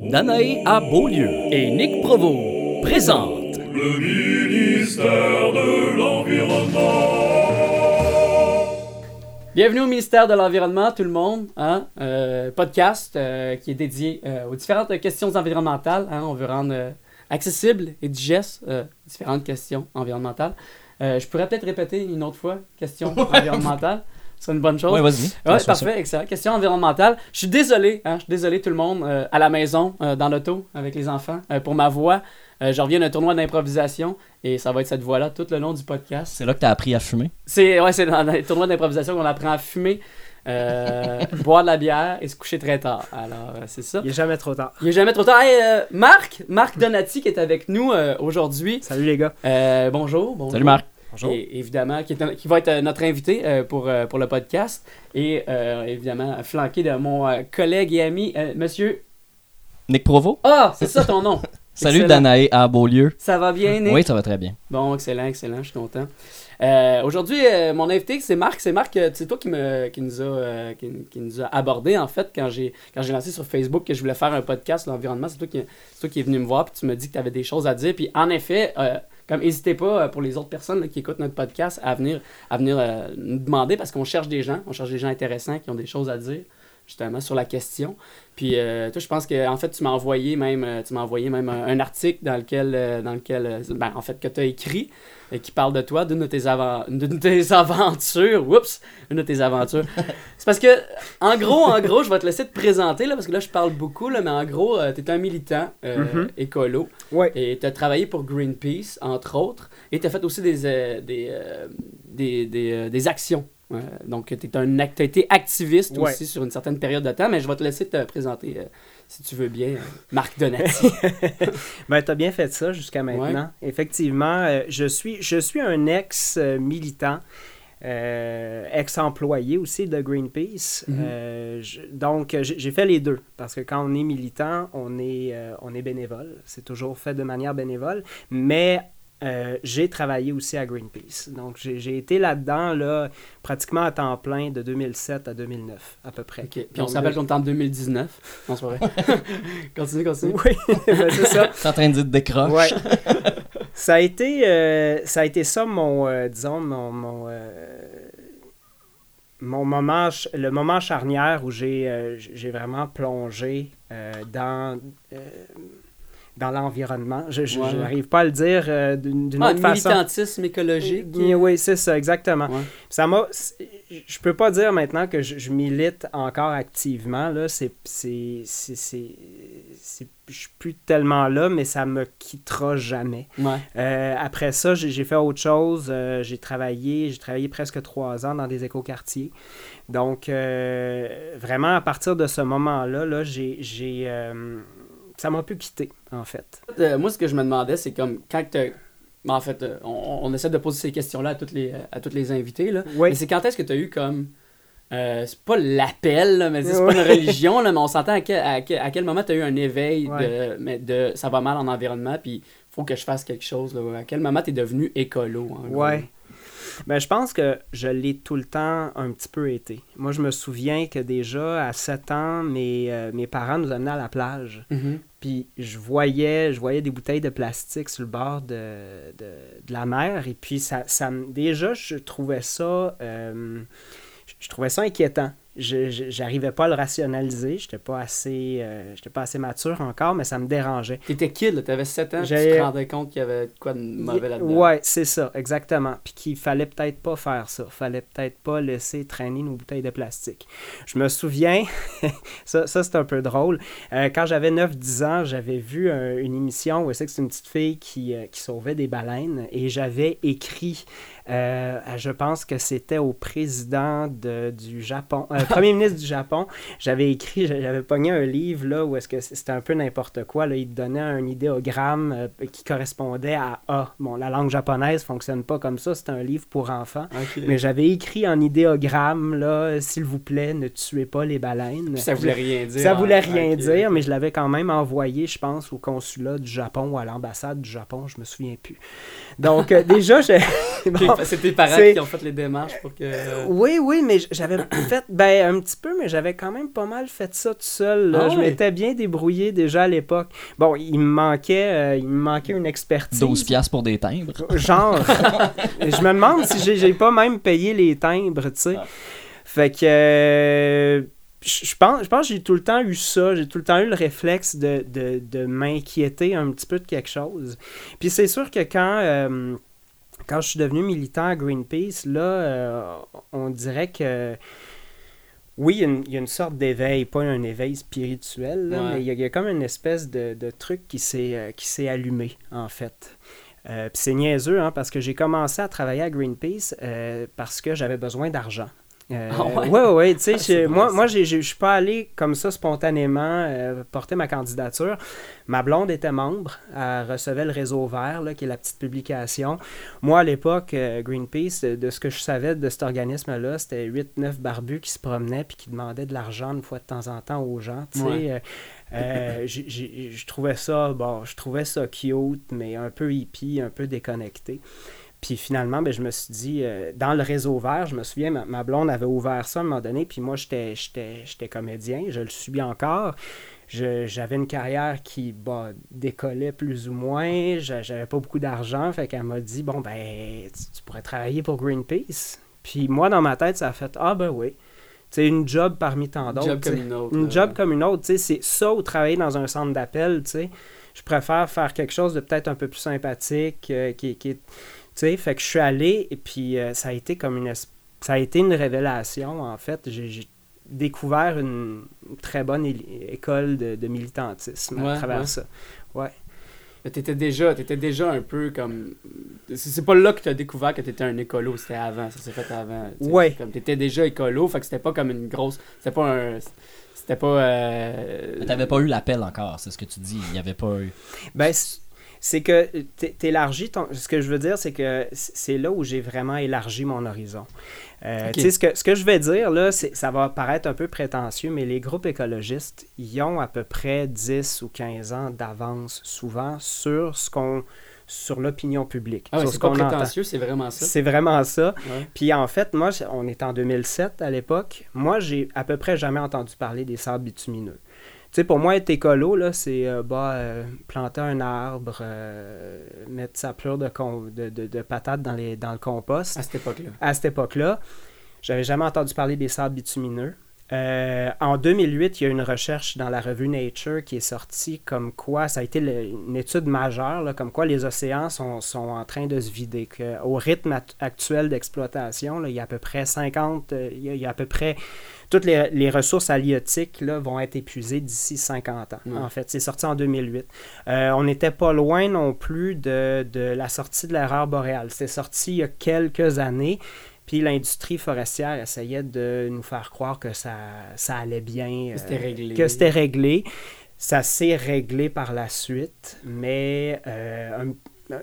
Danae à Beaulieu et Nick Provo présentent Le ministère de l'Environnement. Bienvenue au ministère de l'Environnement, tout le monde. Hein? Euh, podcast euh, qui est dédié euh, aux différentes questions environnementales. Hein? On veut rendre euh, accessible et digeste euh, différentes questions environnementales. Euh, je pourrais peut-être répéter une autre fois, question environnementale. C'est une bonne chose. Ouais, vas-y. Ouais, Fais ça. parfait, excellent. Question environnementale. Je suis désolé, hein, je suis désolé tout le monde, euh, à la maison, euh, dans l'auto, avec les enfants, euh, pour ma voix. Euh, je reviens d'un tournoi d'improvisation et ça va être cette voix-là tout le long du podcast. C'est là que t'as appris à fumer? C'est ouais, c'est dans les tournois d'improvisation qu'on apprend à fumer, euh, boire de la bière et se coucher très tard. Alors, euh, c'est ça. Il est jamais trop tard. Il est jamais trop tard. Hey, euh, Marc, Marc Donati qui est avec nous euh, aujourd'hui. Salut les gars. Euh, bonjour, bonjour. Salut Marc. Bonjour. Et évidemment, qui, est un- qui va être euh, notre invité euh, pour, euh, pour le podcast. Et euh, évidemment, flanqué de mon collègue et ami, monsieur. Nick Provo. Ah, c'est ça ton nom. Salut. Danae à Beaulieu. Ça va bien, Nick? Oui, ça va très bien. Bon, excellent, excellent, je suis content. Euh, Aujourd'hui, euh, mon invité, c'est Marc. C'est Marc, c'est toi qui, me, qui, nous a, euh, qui, qui nous a abordé, en fait, quand j'ai quand j'ai lancé sur Facebook que je voulais faire un podcast sur l'environnement. C'est toi, qui- c'est toi qui es venu me voir, puis tu me dis que tu avais des choses à dire. Puis en effet, comme n'hésitez pas, euh, pour les autres personnes qui écoutent notre podcast, à venir, à venir euh, nous demander, parce qu'on cherche des gens, on cherche des gens intéressants qui ont des choses à dire justement sur la question. Puis euh, toi, je pense que en fait, tu m'as envoyé même, euh, tu m'as envoyé même un, un article dans lequel, euh, dans lequel, euh, ben, en fait, que tu as écrit et qui parle de toi, d'une de tes, avan- d'une de tes aventures. Oups, une de tes aventures. C'est parce que, en gros, en gros, je vais te laisser te présenter là, parce que là, je parle beaucoup là, mais en gros, tu es un militant Mhm. écolo Ouais. et tu as travaillé pour Greenpeace entre autres et tu as fait aussi des des, des, des, des actions. Euh, donc, tu as été activiste Ouais. aussi sur une certaine période de temps, mais je vais te laisser te présenter, euh, si tu veux bien, euh, Marc Donati. Ben, t'as bien fait ça jusqu'à maintenant. Effectivement, euh, je, suis, je suis un ex-militant, ex-employé aussi de Greenpeace. Mhm. Je- donc, j'ai fait les deux. Parce que quand on est militant, on est, on est bénévole. C'est toujours fait de manière bénévole. Mais euh, j'ai travaillé aussi à Greenpeace. Donc, j'ai été là-dedans, là, pratiquement à temps plein de 2007 à 2009, à peu près. Puis on se rappelle qu'on est en 2019. Non, c'est pas vrai. continue, continue. Oui, ben, c'est ça. T'es en train de dire décroche. Ouais. ça a été euh, ça a été ça mon euh, disons mon mon, euh, mon moment le moment charnière où j'ai euh, j'ai vraiment plongé euh, dans euh, dans l'environnement. Je Ouais. j'arrive pas à le dire euh, d'une Ah, autre façon. militantisme écologique. Oui, oui, c'est ça, exactement. Ouais. Ça m'a. Je peux pas dire maintenant que je, je milite encore activement. Là. C'est, c'est, c'est, c'est- je suis plus tellement là, mais ça me quittera jamais. Ouais. Euh, après ça, j'ai, j'ai fait autre chose. Euh, j'ai travaillé, j'ai travaillé presque trois ans dans des écoquartiers. Donc, euh, vraiment, à partir de ce moment-là, là, j'ai, j'ai, euh, ça m'a pu quitter, en fait. Euh, moi, ce que je me demandais, c'est comme quand t'as- ben, En fait, euh, on, on essaie de poser ces questions-là à toutes les, à toutes les invités. Là. Oui. Mais c'est quand est-ce que tu as eu comme. euh, c'est pas l'appel, mais c'est pas une religion, là, mais on s'entend à quel, à quel, à quel moment tu as eu un éveil de, mais de ça va mal en environnement, puis faut que je fasse quelque chose. Là. À quel moment tu es devenu écolo? Ouais. Ben, je pense que je l'ai tout le temps un petit peu été. Moi, je me souviens que déjà, à 7 ans, mes, euh, mes parents nous amenaient à la plage. Mhm. Puis je voyais, je voyais des bouteilles de plastique sur le bord de, de, de la mer. Et puis, ça, ça déjà, je trouvais ça, euh, je trouvais ça inquiétant. J'arrivais pas à le rationaliser. J'étais pas assez, euh, j'étais pas assez mature encore, mais ça me dérangeait. T'étais kid, tu avais 7 ans, tu te rendais compte qu'il y avait quoi de mauvais là-dedans. Ouais, c'est ça, exactement. Puis qu'il fallait peut-être pas faire ça. Fallait peut-être pas laisser traîner nos bouteilles de plastique. Je me souviens, ça, ça c'est un peu drôle. Euh, quand j'avais 9-10 ans, j'avais vu un- une émission où c'est que c'est une petite fille qui, euh, qui sauvait des baleines et j'avais écrit, euh, je pense que c'était au président de- du Japon, euh, premier ministre du Japon, j'avais écrit, j'avais pogné un livre là où est-ce que c'était un peu n'importe quoi. Là, il te donnait un idéogramme euh, qui correspondait à A. Bon, la langue japonaise fonctionne pas comme ça, c'est un livre pour enfants. Mais j'avais écrit en idéogramme, là, s'il vous plaît, ne tuez pas les baleines. Puis ça voulait rien dire. Ça voulait Ah, rien dire, mais je l'avais quand même envoyé, je pense, au consulat du Japon ou à l'ambassade du Japon, je me souviens plus. Donc, euh, déjà, j'ai. Ok, Bon, C'est tes parents C'est- qui ont fait les démarches pour que. Oui, oui, mais j'avais fait, ben un petit peu, mais j'avais quand même pas mal fait ça tout seul. là. Ah je m'étais bien débrouillé déjà à l'époque. Bon, il me manquait, euh, il me manquait une expertise. 12 piastres pour des timbres. Genre. Et je me demande si j'ai- j'ai pas même payé les timbres, tu sais. Ah. Fait que. euh, je je pense, je pense que j'ai tout le temps eu ça. J'ai tout le temps eu le réflexe de, de, de m'inquiéter un petit peu de quelque chose. Puis c'est sûr que quand. euh, quand je suis devenu militant à Greenpeace, là, euh, on dirait que. Oui, il y a une, il y a une sorte d'éveil, pas un éveil spirituel, là, Ouais. mais il y, a, il y a comme une espèce de, de truc qui s'est euh, qui s'est allumé, en fait. Euh, c'est niaiseux, hein, parce que j'ai commencé à travailler à Greenpeace euh, parce que j'avais besoin d'argent. Euh, Ah ouais? ouais, tu sais, Ah, moi, moi je suis pas allé comme ça spontanément euh, porter ma candidature. Ma blonde était membre, elle recevait le réseau vert, là, qui est la petite publication. Moi, à l'époque, euh, Greenpeace, de, ce que je savais de cet organisme-là, c'était 8-9 barbus qui se promenaient puis qui demandaient de l'argent une fois de temps en temps aux gens. tu sais. Ouais. Euh, je trouvais ça, bon, je trouvais ça cute, mais un peu hippie, un peu déconnecté. Puis finalement, ben, je me suis dit, euh, dans le réseau vert, je me souviens, ma, ma blonde avait ouvert ça à un moment donné, puis moi, j'étais j'étais- j'étais comédien, je le suis encore. Je- J'avais une carrière qui bah, décollait plus ou moins, j'a- j'avais pas beaucoup d'argent, fait qu'elle m'a dit, bon, ben, tu, tu pourrais travailler pour Greenpeace. Puis moi, dans ma tête, ça a fait, ah ben oui. C'est une job parmi tant d'autres. job comme une autre. Une job comme une autre, tu sais, c'est ça ou travailler dans un centre d'appel, tu sais. Je préfère faire quelque chose de peut-être un peu plus sympathique, euh, qui, qui est- sais, fait que je suis allé et puis euh, ça a été comme une, es- ça a été une révélation en fait. J'ai j'ai découvert une très bonne é- école de, de militantisme Ouais, à travers ouais. ça. Mais t'étais déjà, t'étais déjà un peu comme. C'est c'est pas là que t'as découvert que t'étais un écolo, c'était avant, ça s'est fait avant. tu sais. Ouais. Comme t'étais déjà écolo, fait que c'était pas comme une grosse. C'était pas un. C'était pas. Euh... Mais T'avais pas eu l'appel encore, c'est ce que tu dis. Il y avait pas eu. Ben, c'est que t'é- t'élargis ton. Ce que je veux dire, c'est que c'est là où j'ai vraiment élargi mon horizon. Euh, Ok. Tu sais, ce que, ce que je vais dire, là, ça va paraître un peu prétentieux, mais les groupes écologistes, ils ont à peu près 10 ou 15 ans d'avance, souvent, sur ce qu'on sur l'opinion publique. Ah ouais, c'est ce pas prétentieux, c'est vraiment ça. C'est vraiment ça. Ouais. Puis en fait, moi, on est en 2007 à l'époque. Moi, j'ai à peu près jamais entendu parler des sables bitumineux. Tu sais, pour moi, être écolo, là, c'est euh, bah, euh, planter un arbre, euh, mettre sa pleure de, de, de patates dans, les, dans le compost. À cette époque-là. À cette époque-là, j'avais jamais entendu parler des sables bitumineux. Euh, en 2008, il y a une recherche dans la revue Nature qui est sortie comme quoi, ça a été le- une étude majeure, là, comme quoi les océans sont, sont en train de se vider. Que, au rythme act- actuel d'exploitation, là, il y a à peu près 50, euh, il y a, il y a à peu près toutes les, les ressources halieutiques là, vont être épuisées d'ici 50 ans. En fait, c'est sorti en 2008. Euh, on n'était pas loin non plus de, de la sortie de l'erreur boréale. C'est sorti il y a quelques années. Puis l'industrie forestière essayait de nous faire croire que ça, ça allait bien. Que c'était euh, réglé. Que c'était réglé. Ça s'est réglé par la suite, mais euh, un-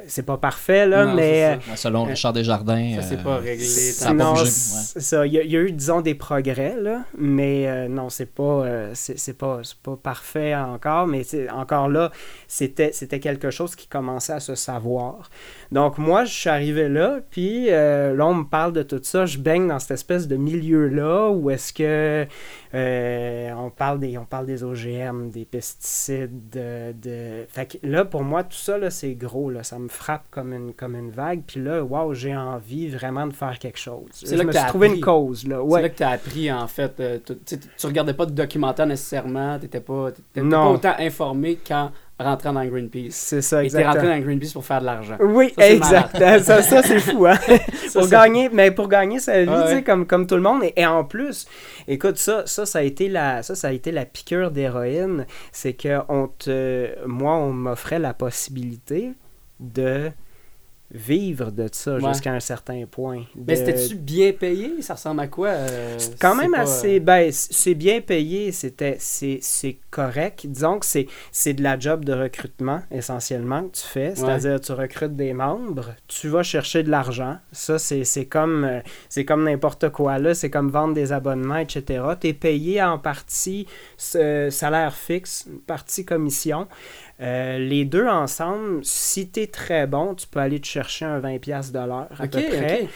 c'est pas parfait, là, Non, mais... euh, Ouais, Selon Euh, Richard Desjardins. Ça, c'est euh, pas réglé. ça non, ouais. ça. Il y, a, il y a eu, disons, des progrès, là, mais euh, non, c'est pas, euh, c'est pas, c'est pas parfait encore, mais encore là, c'était c'était quelque chose qui commençait à se savoir. Donc, moi, je suis arrivé là, puis euh, là, on me parle de tout ça, je baigne dans cette espèce de milieu-là où est-ce que euh, on, parle des, on parle des OGM, des pesticides, de, de... Fait que là, pour moi, tout ça, là, c'est gros, là, ça me frappe comme une, comme une vague, puis là, waouh, j'ai envie vraiment de faire quelque chose. C'est je là me que suis t'as trouvé appris. une cause, là, C'est là que tu as appris, en fait. euh, tu, tu tu regardais pas de documentaire nécessairement, t'étais pas, t'étais Non. pas autant informé qu'en rentrant dans Greenpeace. C'est ça, Et t'es rentré exactement. dans Greenpeace pour faire de l'argent. Oui, Ça, exact. ça, ça c'est fou, hein? Ça, pour gagner, mais pour gagner sa vie, Ouais, tu sais, ouais. comme, comme tout le monde. Et, et en plus, écoute, ça, ça, ça a été la, ça, ça a été la piqûre d'héroïne. C'est que on te, moi, on m'offrait la possibilité de vivre de ça Ouais. jusqu'à un certain point. Mais c'était-tu bien payé? Ça ressemble à quoi? euh, C'est quand même pas, assez euh, ben c'est bien payé c'était c'est c'est correct disons que c'est c'est de la job de recrutement essentiellement que tu fais c'est-à-dire tu recrutes des membres tu vas chercher de l'argent ça c'est c'est comme euh, c'est comme n'importe quoi là c'est comme vendre des abonnements etc tu es payé en partie salaire fixe partie commission Euh, les deux ensemble si tu es très bon tu peux aller te chercher un 20$ piastres de l'heure à peu près.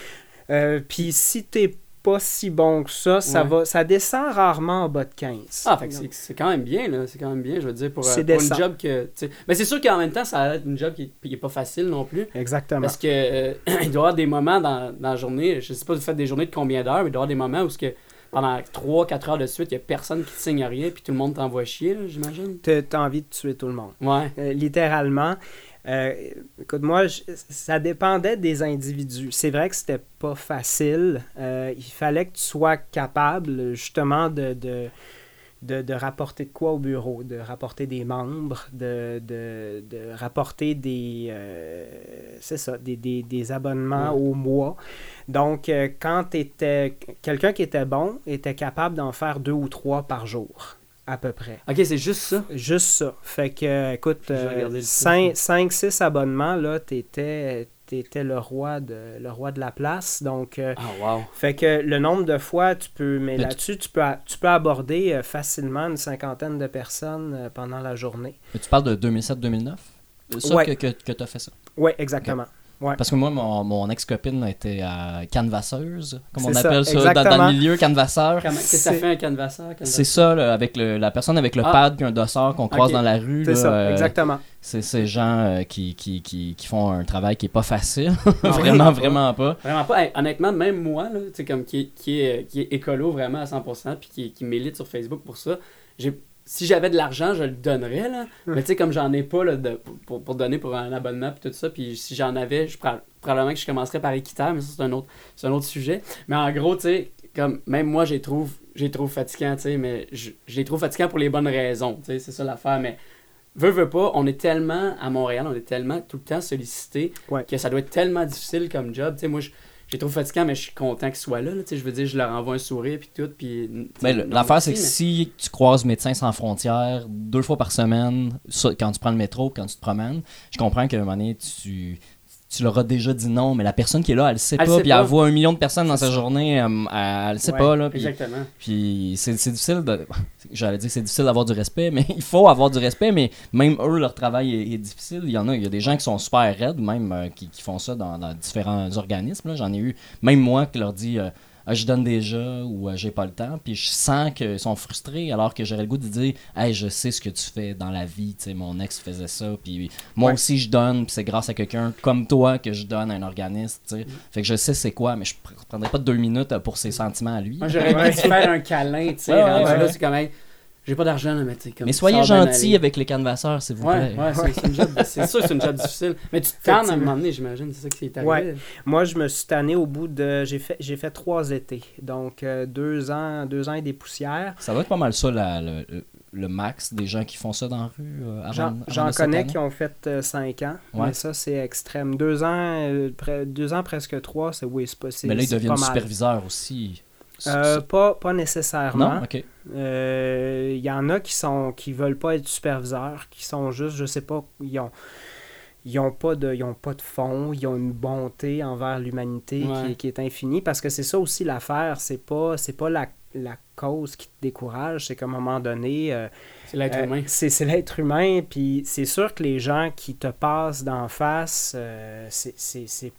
Euh, Puis si t'es pas si bon que ça, ça va, ça descend rarement en bas de 15. Ah, fait que c'est- quand même bien, là. C'est quand même bien, je veux dire, pour, euh, pour une job que. Mais c'est sûr qu'en même temps, ça va être une job qui, qui est pas facile non plus. Exactement. Parce que euh, il doit y avoir des moments dans, dans la journée, je sais pas, vous faites des journées de combien d'heures, mais il doit y avoir des moments où ce que pendant 3-4 heures de suite, il y a personne qui te signe rien, puis tout le monde t'envoie chier, j'imagine. T'as t'as envie de tuer tout le monde. Ouais. Euh, littéralement. Euh, écoute, moi, je- ça dépendait des individus. C'est vrai que c'était pas facile. Euh, il fallait que tu sois capable, justement, de, de, de, de rapporter de quoi au bureau, de rapporter des membres, de, de, de rapporter des, euh, c'est ça, des, des, des abonnements Ouais. au mois. Donc, euh, quand t'étais, quelqu'un qui était bon était capable d'en faire deux ou trois par jour, à peu près. Ok, c'est juste ça? Juste ça. Fait que, euh, écoute, Je vais regarder le 5-6 abonnements, là, t'étais étais le roi de le roi de la place. Donc, euh, Ah, wow. fait que le nombre de fois, tu peux, mais là-dessus, tu peux, tu peux aborder euh, facilement une cinquantaine de personnes euh, pendant la journée. Mais tu parles de 2007-2009 Ça Ouais. que, que, que tu as fait ça? Oui, exactement. Ouais. Parce que moi, mon, mon ex-copine était à canvasseuse, comme on ça, appelle ça, dans- le milieu, canvasseur. Qu'est-ce que ça fait un canvasseur? C'est ça, là, avec le- la personne avec le Ah. pad puis un dossard qu'on croise dans la rue. C'est ça, euh, exactement. C'est ces gens euh, qui, qui, qui, qui font un travail qui est pas facile. Ah, vraiment, vraiment pas. Vraiment pas. Hey, honnêtement, même moi, là, tu sais, comme qui, est- qui, est, qui est écolo vraiment à 100%, puis qui, qui milite sur Facebook pour ça, j'ai si j'avais de l'argent, je le donnerais, là. Mais tu sais, comme j'en ai pas là, de- pour, pour donner pour un abonnement puis tout ça, puis si j'en avais, je, proba- probablement que je commencerais par équitaire, mais ça, c'est un autre, c'est un autre sujet. Mais en gros, tu sais, comme même moi, j'ai trouve, j'ai trouve fatigant, tu sais, mais je, les trouve fatigants pour les bonnes raisons, tu sais, c'est ça l'affaire. Mais veux, veux pas, on est tellement, à Montréal, on est tellement tout le temps sollicité Ouais. que ça doit être tellement difficile comme job. Tu sais, moi, je, je les trouve fatigants, mais je suis content qu'ils soient là, là, je veux dire, je leur envoie un sourire puis tout, puis... Mais l'affaire, c'est que mais- si tu croises Médecins sans frontières deux fois par semaine, quand tu prends le métro, quand tu te promènes, je comprends qu'à un moment donné, tu, tu leur as déjà dit non, mais la personne qui est là, elle sait Elle pas, puis elle voit un million de personnes dans sa journée, elle, elle sait Ouais, pas, là, puis, Exactement. puis c'est difficile de... J'allais dire c'est difficile d'avoir du respect, mais il faut avoir du respect, mais même eux, leur travail est, est difficile. Il y en a, il y a des gens qui sont super raides, même, euh, qui, qui font ça dans, dans différents organismes. J'en ai eu, même moi, qui leur dit... euh, ah, je donne déjà ou euh, j'ai pas le temps puis je sens qu'ils sont frustrés alors que j'aurais le goût de dire hey je sais ce que tu fais dans la vie tu sais mon ex faisait ça puis moi Ouais. aussi je donne puis c'est grâce à quelqu'un comme toi que je donne à un organisme tu sais fait que je sais c'est quoi mais je pr- prendrais pas deux minutes euh, pour ses sentiments à lui Moi, j'aurais aimé te faire un câlin, tu sais. Ouais, ouais, rendu ouais, là, ouais. c'est comme, hey, j'ai pas d'argent, là, mais tu sais, comme. mais soyez aller. avec les canvasseurs s'il vous Ouais, plaît ouais, c'est- c'est une job. C'est sûr, que c'est une job difficile. Mais tu te tannes à un moment donné, j'imagine. C'est ça qui est arrivé. Ouais. Moi, je me suis tanné au bout de. J'ai fait, j'ai fait trois étés. Donc, euh, deux ans, deux ans et des poussières. ça doit être pas mal ça la- le, le- max des gens qui font ça dans la rue euh, avant, J'en connais qui ont fait euh, cinq ans, Ouais. mais ça, c'est extrême. Deux ans, euh, pre- deux ans presque trois, c'est oui, c'est c'est- mais là ils deviennent superviseurs aussi Euh, pas, pas nécessairement. non? Ok Euh, Il y en a qui sont qui veulent pas être superviseurs, qui sont juste, je sais pas, ils ont ils ont pas de ils ont pas de fond, ils ont une bonté envers l'humanité Ouais. qui, qui est infinie parce que c'est ça aussi l'affaire, c'est pas c'est pas la, la cause qui te décourage, c'est qu'à un moment donné euh, C'est l'être euh, humain. c'est c'est l'être humain, puis c'est sûr que les gens qui te passent d'en face, euh, c'est- c'est c'est-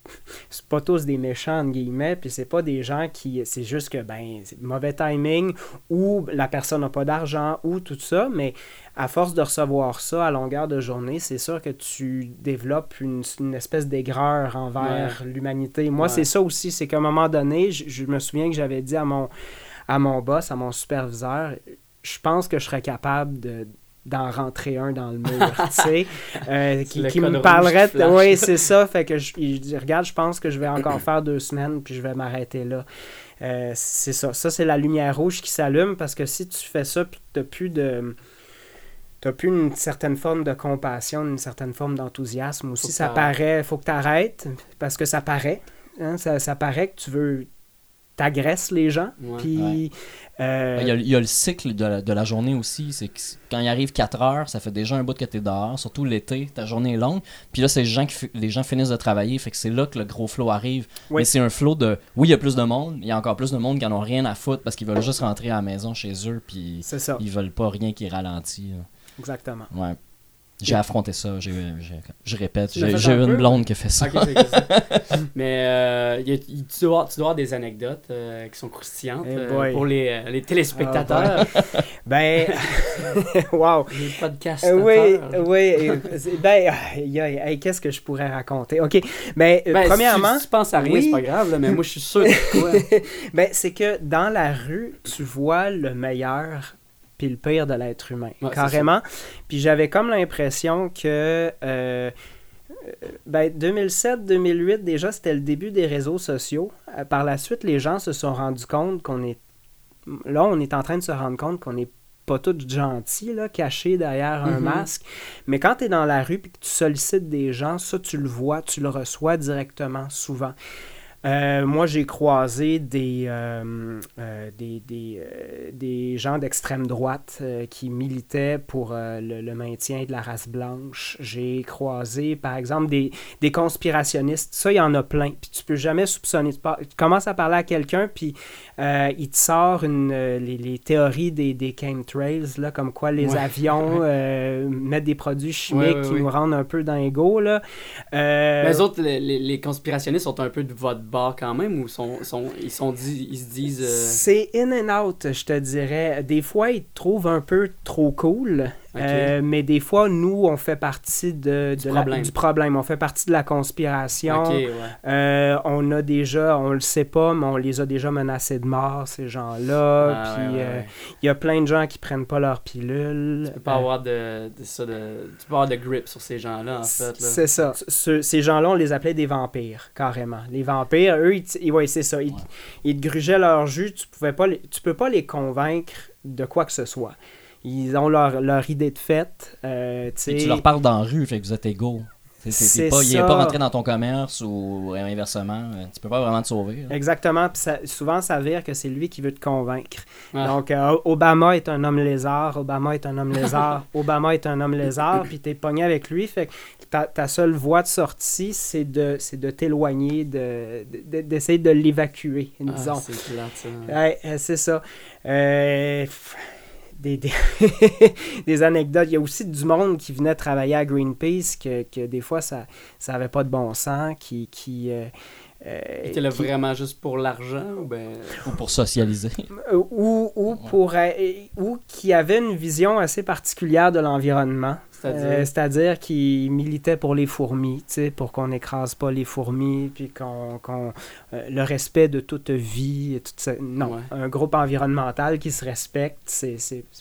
c'est pas tous des méchants, entre guillemets, puis c'est pas des gens qui. C'est juste que, ben, c'est mauvais timing, ou la personne n'a pas d'argent, ou tout ça, mais à force de recevoir ça à longueur de journée, c'est sûr que tu développes une, une espèce d'aigreur envers l'humanité. Moi, Ouais. c'est ça aussi, c'est qu'à un moment donné, je, je me souviens que j'avais dit à mon, à mon boss, à mon superviseur, je pense que je serais capable de d'en rentrer un dans le mur, tu sais, euh, qui, me parlerait. Oui, c'est ça. Fait que je, dit, regarde, je pense que je vais encore faire deux semaines, puis je vais m'arrêter là. Euh, c'est ça. Ça, c'est la lumière rouge qui s'allume parce que si tu fais ça, puis que tu plus de. T'as plus une certaine forme de compassion, une certaine forme d'enthousiasme aussi. Ça paraît, faut que tu arrêtes parce que ça paraît. hein, ça, ça paraît que tu veux. T'agresses les gens. Ouais. Puis. euh, Il y, a, il y a le cycle de la, de la journée aussi. C'est quand il arrive 4 heures, ça fait déjà un bout que tu es dehors, surtout l'été, ta journée est longue. Puis là, c'est les gens, qui, les gens finissent de travailler, fait que c'est là que le gros flow arrive. Oui. Mais c'est un flow de. Oui, il y a plus de monde, il y a encore plus de monde qui en ont rien à foutre parce qu'ils veulent juste rentrer à la maison chez eux, puis ils veulent pas rien qui ralentit. là. exactement. Ouais. J'ai affronté ça. j'ai- j'ai- Je répète, j'ai j'ai un une peu? blonde qui a fait ça. Ok, c'est ça. Mais euh, y a- y- tu, dois, tu dois avoir des anecdotes euh, qui sont croustillantes Eh euh, pour les, euh, les téléspectateurs, Ben, wow. les podcasts. Euh, oui, oui. Ben, aïe, qu'est-ce que je pourrais raconter? OK. Ben, euh, premièrement, Si tu, penses à rien, oui. c'est pas grave, là, mais moi je suis sûr de quoi. ben, c'est que dans la rue, tu vois le meilleur puis le pire de l'être humain, Ouais, carrément. Puis j'avais comme l'impression que euh, ben, 2007-2008, déjà, c'était le début des réseaux sociaux. Euh, par la suite, les gens se sont rendus compte qu'on est... Là, on est en train de se rendre compte qu'on n'est pas tous gentils, là, cachés derrière un Mhm. masque. Mais quand tu es dans la rue et que tu sollicites des gens, ça, tu le vois, tu le reçois directement, souvent. Euh, moi, j'ai croisé des, euh, euh, des, des, des gens d'extrême droite qui militaient pour le, le maintien de la race blanche. J'ai croisé, par exemple, des, des conspirationnistes. Ça, il y en a plein. Puis tu peux jamais soupçonner. Tu, par- tu commences à parler à quelqu'un, puis il te sort une, les, les théories des, des chemtrails, là, comme quoi les Ouais. avions mettent des produits chimiques Ouais, qui nous rendent un peu dingos. Là. Mais les autres, les, les- les conspirationnistes sont un peu de votre bord quand même ou sont, ils, sont ils se disent. euh, C'est in and out, je te dirais. Des fois, ils te trouvent un peu trop cool, Euh, mais des fois, nous, on fait partie de, Du la- problème. du problème. On fait partie de la conspiration. Ouais. Euh, on a déjà, on le sait pas, mais on les a déjà menacés de mort, ces gens-là. Ah, Puis ouais, ouais, euh, il y a plein de gens qui prennent pas leur pilule. Tu peux pas avoir de, de ça de. Tu peux avoir de grip sur ces gens-là, en fait. C'est ça. Ce- ces gens-là, on les appelait des vampires, carrément. Les vampires, eux, ils, ouais, c'est ça. Ils, ils te grugeaient leur jus. Tu pouvais pas, les- tu peux pas les convaincre de quoi que ce soit. Ils ont leur, leur idée de fête. euh, tu leur parles dans la rue, fait que vous êtes égaux. C'est- c'est- C'est pas, il est ça. pas rentré dans ton commerce ou inversement. euh, Tu peux pas vraiment te sauver. là. Exactement. Puis ça- souvent, ça s'avère que c'est lui qui veut te convaincre. Ah. Donc, euh, Obama est un homme lézard. Obama est un homme lézard. Obama est un homme lézard. Puis t'es pogné avec lui. Fait que ta, ta seule voie de sortie, c'est de, c'est de t'éloigner, de, de- d'essayer de l'évacuer, Ah, disons. c'est plate, ça. Ouais, c'est ça. Euh, des, des, des anecdotes. Il y a aussi du monde qui venait travailler à Greenpeace que, que des fois, ça ça avait pas de bon sens, qui... qui euh, euh, Était là qui- vraiment juste pour l'argent ou ben. Ou pour socialiser. euh, ou, ou, pour, euh, ou qui avait une vision assez particulière de l'environnement. C'est-à-dire? Euh, C'est-à-dire qui militait pour les fourmis, pour qu'on n'écrase pas les fourmis, puis qu'on, qu'on- euh, le respect de toute vie, et tout ça. Non, Ouais. un groupe environnemental qui se respecte, c'est,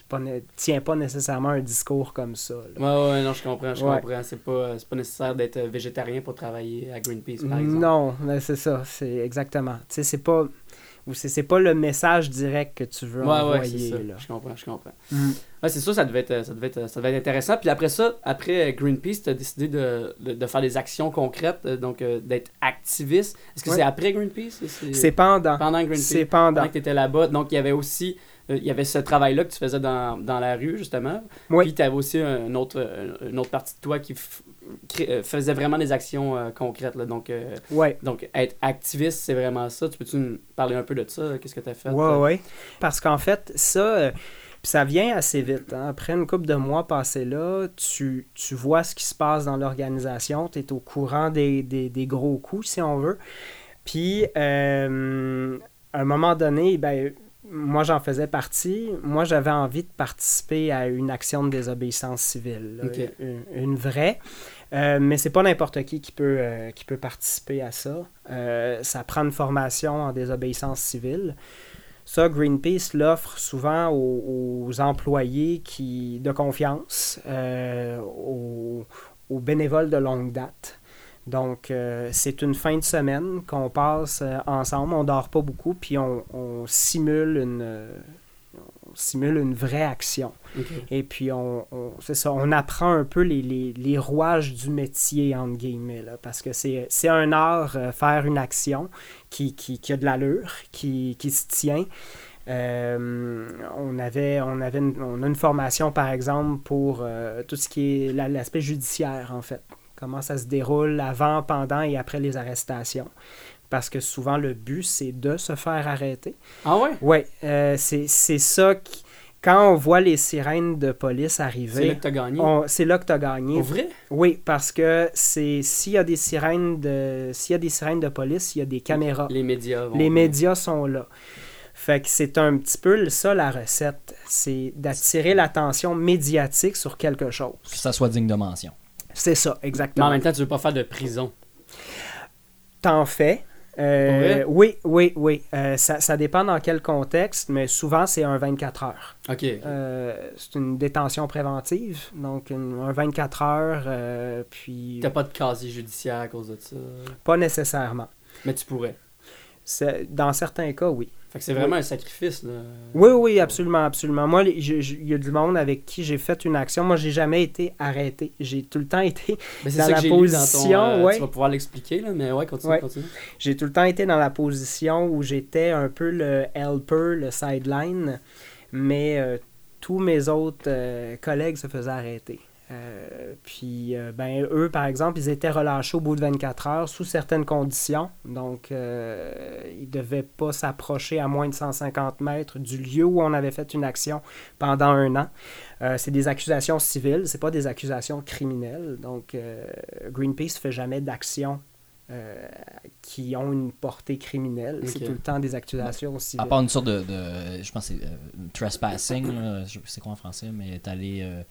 pas, ne- tient pas nécessairement un discours comme ça. là. Ouais, ouais, non, je comprends, je Ouais. comprends. C'est pas, c'est pas nécessaire d'être euh, végétarien pour travailler à Greenpeace, par exemple. Non, mais c'est ça, c'est exactement. C'est pas, ou c'est, c'est pas le message direct que tu veux Ouais, ouais, envoyer. c'est ça. là. Je comprends, je comprends. Mm. Ouais, c'est sûr, ça devait, être, ça, devait être, ça devait être intéressant. Puis après ça, après euh, Greenpeace, tu as décidé de, de, de faire des actions concrètes, euh, donc euh, d'être activiste. Est-ce que Ouais. c'est après Greenpeace ou C'est pendant. pendant Greenpeace? C'est pendant. Pendant que tu étais là-bas. Donc, il y avait aussi euh, il y avait ce travail-là que tu faisais dans, dans la rue, justement. Oui. Puis tu avais aussi un autre, une autre partie de toi qui faisait vraiment des actions euh, concrètes. Là. Donc, euh, Ouais. donc, être activiste, c'est vraiment ça. Tu peux-tu nous parler un peu de ça? Qu'est-ce que tu as fait? Ouais, ouais. Parce qu'en fait, ça, euh, ça vient assez vite. hein. Après une couple de mois passés là, tu, tu vois ce qui se passe dans l'organisation, tu es au courant des, des, des gros coups, si on veut. Puis, euh, à un moment donné, ben, moi, j'en faisais partie. Moi, j'avais envie de participer à une action de désobéissance civile, une vraie. Euh, mais c'est pas n'importe qui qui peut, euh, qui peut participer à ça. Euh, ça prend une formation en désobéissance civile. Ça, Greenpeace l'offre souvent aux, employés qui, de confiance, euh, aux, bénévoles de longue date. Donc, c'est une fin de semaine qu'on passe ensemble. On dort pas beaucoup, puis on, simule une, simule une vraie action. Et puis, on, on- c'est ça, on apprend un peu les, les, les rouages du métier, entre guillemets, là, parce que c'est, c'est un art, euh, faire une action qui, qui, qui a de l'allure, qui, qui se tient. Euh, on, avait, on, avait une, on a une formation, par exemple, pour euh, tout ce qui est la- l'aspect judiciaire, en fait. Comment ça se déroule avant, pendant et après les arrestations. Parce que souvent, le but, c'est de se faire arrêter. Ah ouais? Oui, c'est c'est ça qui. quand on voit les sirènes de police C'est là arriver, que t'as gagné. c'est là que tu as gagné. Pour vrai? Oui, parce que c'est s'il y a des sirènes de s'il y a des sirènes de police, il y a des caméras. Les médias vont. Les médias sont là. Fait que c'est un petit peu ça la recette, c'est d'attirer l'attention médiatique sur quelque chose. Que ça soit digne de mention. C'est ça, Mais exactement. en même temps, tu veux pas faire de prison. T'en fais. Euh, oui, oui, oui. Euh, ça, ça dépend dans quel contexte, mais souvent c'est un 24 heures. Ok. Euh, c'est une détention préventive, donc une- un 24 heures, euh, puis T'as pas de casier judiciaire à cause de ça? pas nécessairement. Mais tu pourrais. Dans certains cas, oui. Fait que c'est vraiment un sacrifice, là. Oui, oui, absolument, absolument. Moi, il y a du monde avec qui j'ai fait une action. Moi, j'ai jamais été arrêté. J'ai tout le temps été, Mais c'est Dans ça la lu dans ton... position, euh, ouais. Tu vas pouvoir l'expliquer, là, mais ouais, continue, Ouais. continue. j'ai tout le temps été dans la position où j'étais un peu le helper, le sideline, mais euh, tous mes autres euh, collègues se faisaient arrêter. Euh, puis, euh, ben, eux, par exemple, ils étaient relâchés au bout de 24 heures sous certaines conditions. Donc, euh, ils ne devaient pas s'approcher à moins de 150 mètres du lieu où on avait fait une action pendant un an. C'est des accusations civiles, c'est pas des accusations criminelles. Donc, euh, Greenpeace ne fait jamais d'action euh, qui ont une portée criminelle. C'est tout le temps des accusations À civiles. part une sorte de, de- je pense que c'est euh, trespassing, là, je sais quoi en français, mais t'es allé euh,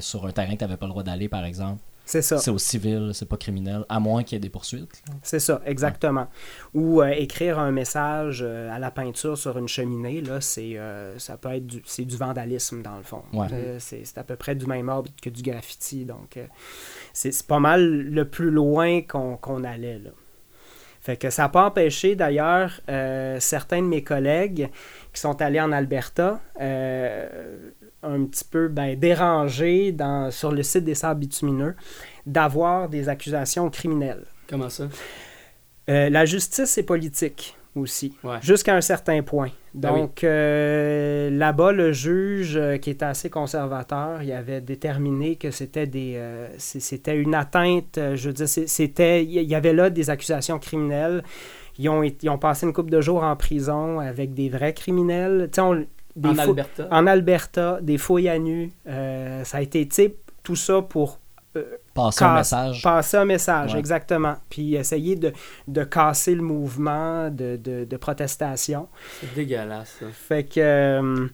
sur un terrain que t'avais pas le droit d'aller, par exemple. C'est ça. C'est au civil, c'est pas criminel, à moins qu'il y ait des poursuites. C'est ça, exactement. Ou euh, écrire un message euh, à la peinture sur une cheminée, là, c'est, euh, ça peut être du, c'est du vandalisme dans le fond. Ouais. Euh, c'est, c'est à peu près du même ordre que du graffiti. Donc, euh, c'est, c'est pas mal le plus loin qu'on, qu'on allait. Là. Fait que ça n'a pas empêché d'ailleurs euh, certains de mes collègues qui sont allés en Alberta euh, un petit peu ben, dérangés dans, sur le site des sables bitumineux d'avoir des accusations criminelles. Comment ça? Euh, la justice est politique aussi, Ouais. jusqu'à un certain point. Ben oui. Donc euh, là-bas, le juge, euh, qui était assez conservateur, il avait déterminé que c'était des, euh, c'est- c'était une atteinte. je veux dire, c'était, il y avait là des accusations criminelles. Ils ont, ils ont passé une couple de jours en prison avec des vrais criminels. Tu sais, on- des En Alberta? en Alberta, des fouilles à nu. Euh, ça a été, tu sais, tout ça pour Passer un message. Passer un message, Ouais. exactement. Puis essayer de, de casser le mouvement de, de, de protestation. C'est dégueulasse, ça. Fait que euh,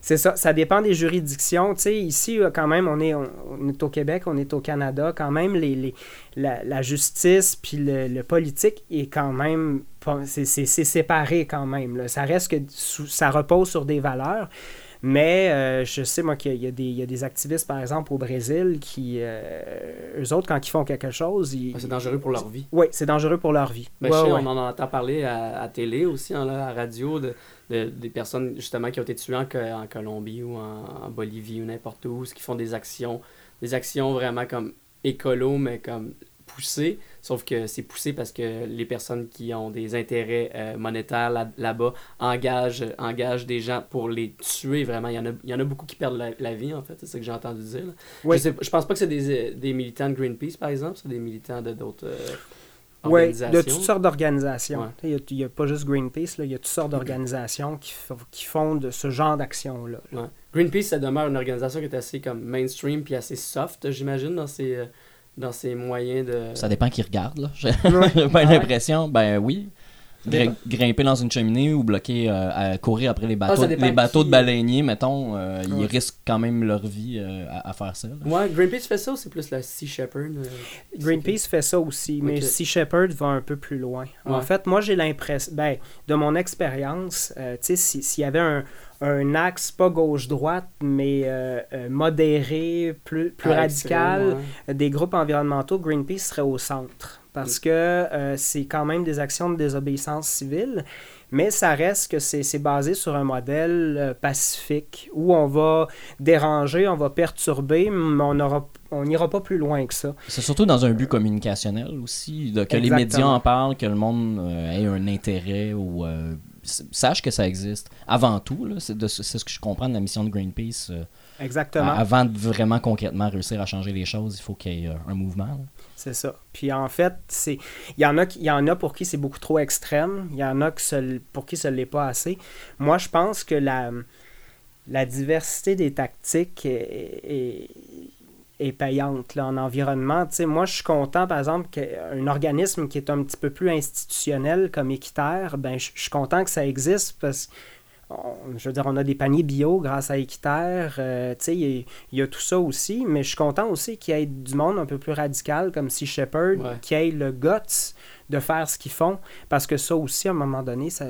c'est ça, ça dépend des juridictions. Tu sais, ici, euh, quand même, on est, on, on est au Québec, on est au Canada. Quand même, les, les- la, la justice puis le, le politique est quand même. C'est séparé quand même. là. Ça reste que sous- ça repose sur des valeurs. Mais euh, je sais, moi, qu'il y, y a des- activistes, par exemple, au Brésil, qui, euh, eux autres, quand ils font quelque chose, ils... Ah, C'est dangereux pour leur vie. Oui, c'est dangereux pour leur vie. Ben, Ouais, je sais, ouais. on en entend parler à, à télé aussi, hein, là, à la radio, de, de- des personnes justement qui ont été tuées en, Co- en Colombie ou en, en Bolivie ou n'importe où, qui font des actions, des actions vraiment comme écolo, mais comme poussées. Sauf que c'est poussé parce que les personnes qui ont des intérêts euh, monétaires là- là-bas engagent, engagent des gens pour les tuer vraiment. Il y en a, il y en a beaucoup qui perdent la, la vie, en fait, c'est ce que j'ai entendu dire. Oui. Je, sais, je pense pas que c'est des, des militants de Greenpeace, par exemple, c'est des militants de d'autres. euh, Oui, de toutes sortes d'organisations. Ouais. Il n'y a, pas juste Greenpeace, il y a toutes sortes d'organisations qui, f- qui font de ce genre d'action-là. là. Ouais. Greenpeace, ça demeure une organisation qui est assez comme mainstream puis assez soft, j'imagine, dans ses, euh, dans ses moyens de. Ça dépend qui regarde, là. J'ai Ouais. j'ai pas ouais? l'impression. Ben oui. Gri- grimper dans une cheminée ou bloquer, euh, à courir après les bateaux, Ah, dépend les bateaux qui- de baleiniers, mettons, euh, ils risquent quand même leur vie euh, à, à faire ça. là. Ouais, Greenpeace fait ça ou c'est plus la Sea Shepherd euh, Greenpeace fait ça aussi, mais. Sea Shepherd va un peu plus loin. En fait, moi, j'ai l'impression, ben, de mon expérience, euh, tu sais, si- s'il y avait un, un axe, pas gauche-droite, mais euh, euh, modéré, plus, plus à radical, ouais. des groupes environnementaux, Greenpeace serait au centre. Parce que euh, c'est quand même des actions de désobéissance civile, mais ça reste que c'est c'est basé sur un modèle euh, pacifique où on va déranger, on va perturber, mais on n'aura- on n'ira pas plus loin que ça. C'est surtout dans un but communicationnel aussi, de- que les médias en parlent, que le monde euh, ait un intérêt ou sache que ça existe. Avant tout, là, c'est ce que je comprends de la mission de Greenpeace. euh, Exactement. avant de vraiment concrètement réussir à changer les choses, il faut qu'il y ait euh, un mouvement. C'est ça. Puis en fait, c'est il y en a qui- il y en a pour qui c'est beaucoup trop extrême, il y en a pour qui ce l'est pas assez. Moi, je pense que la la diversité des tactiques est, est- est payante là, en environnement. Tu sais, moi, je suis content, par exemple, qu'un organisme qui est un petit peu plus institutionnel comme Équiterre, ben, je suis content que ça existe parce que, je veux dire, on a des paniers bio grâce à Équiterre. euh, tu sais, il y, a- il y a tout ça aussi, mais je suis content aussi qu'il y ait du monde un peu plus radical comme Sea Shepherd, Ouais. qui ait le guts de faire ce qu'ils font, parce que ça aussi, à un moment donné, ça,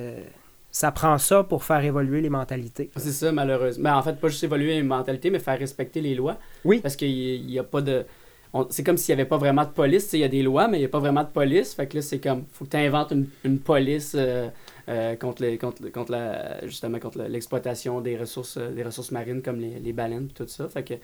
ça prend ça pour faire évoluer les mentalités. C'est ça, malheureusement. Ben, en fait, pas juste évoluer les mentalités, mais faire respecter les lois. Oui. Parce qu'il n'y a pas de. C'est comme s'il n'y avait pas vraiment de police. Il y a des lois, mais il n'y a pas vraiment de police. Fait que là, c'est comme. faut que tu inventes une, une police euh, euh, contre, les, contre, contre la, justement contre l'exploitation des ressources, euh, des ressources marines comme les, les baleines et tout ça. Fait que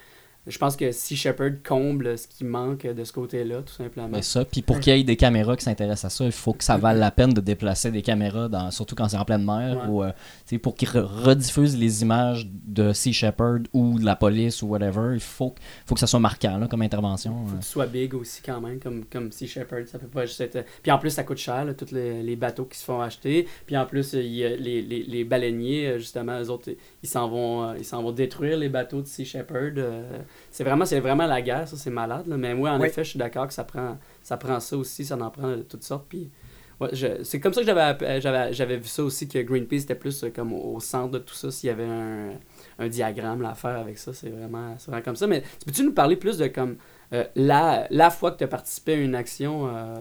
je pense que Sea Shepherd comble ce qui manque de ce côté-là, tout simplement. Mais ça, puis pour qu'il y ait des caméras qui s'intéressent à ça, il faut que ça vale la peine de déplacer des caméras, dans, surtout quand c'est en pleine mer, Ouais. ou euh, tu sais, pour qu'ils re- rediffusent les images de Sea Shepherd ou de la police ou whatever. Il faut, faut que ça soit marquant là, comme intervention. Faut euh. que tu sois big aussi quand même, comme, comme Sea Shepherd. Ça peut pas juste être... Puis en plus, ça coûte cher, là, tous les, les bateaux qui se font acheter. Puis en plus, il y a les, les, les baleiniers, euh, justement, eux autres, ils s'en vont, euh, ils s'en vont détruire les bateaux de Sea Shepherd. euh. C'est vraiment, c'est vraiment la guerre, ça, c'est malade. là. Mais moi, en Oui. effet, je suis d'accord que ça prend, ça prend ça aussi, ça en prend de toutes sortes. Puis ouais, je- c'est comme ça que j'avais, j'avais, j'avais vu ça aussi, que Greenpeace était plus euh, comme au, au centre de tout ça, s'il y avait un, un diagramme là, à faire avec ça. C'est vraiment, c'est vraiment comme ça. Mais peux-tu nous parler plus de comme euh, la, la fois que tu as participé à une action euh,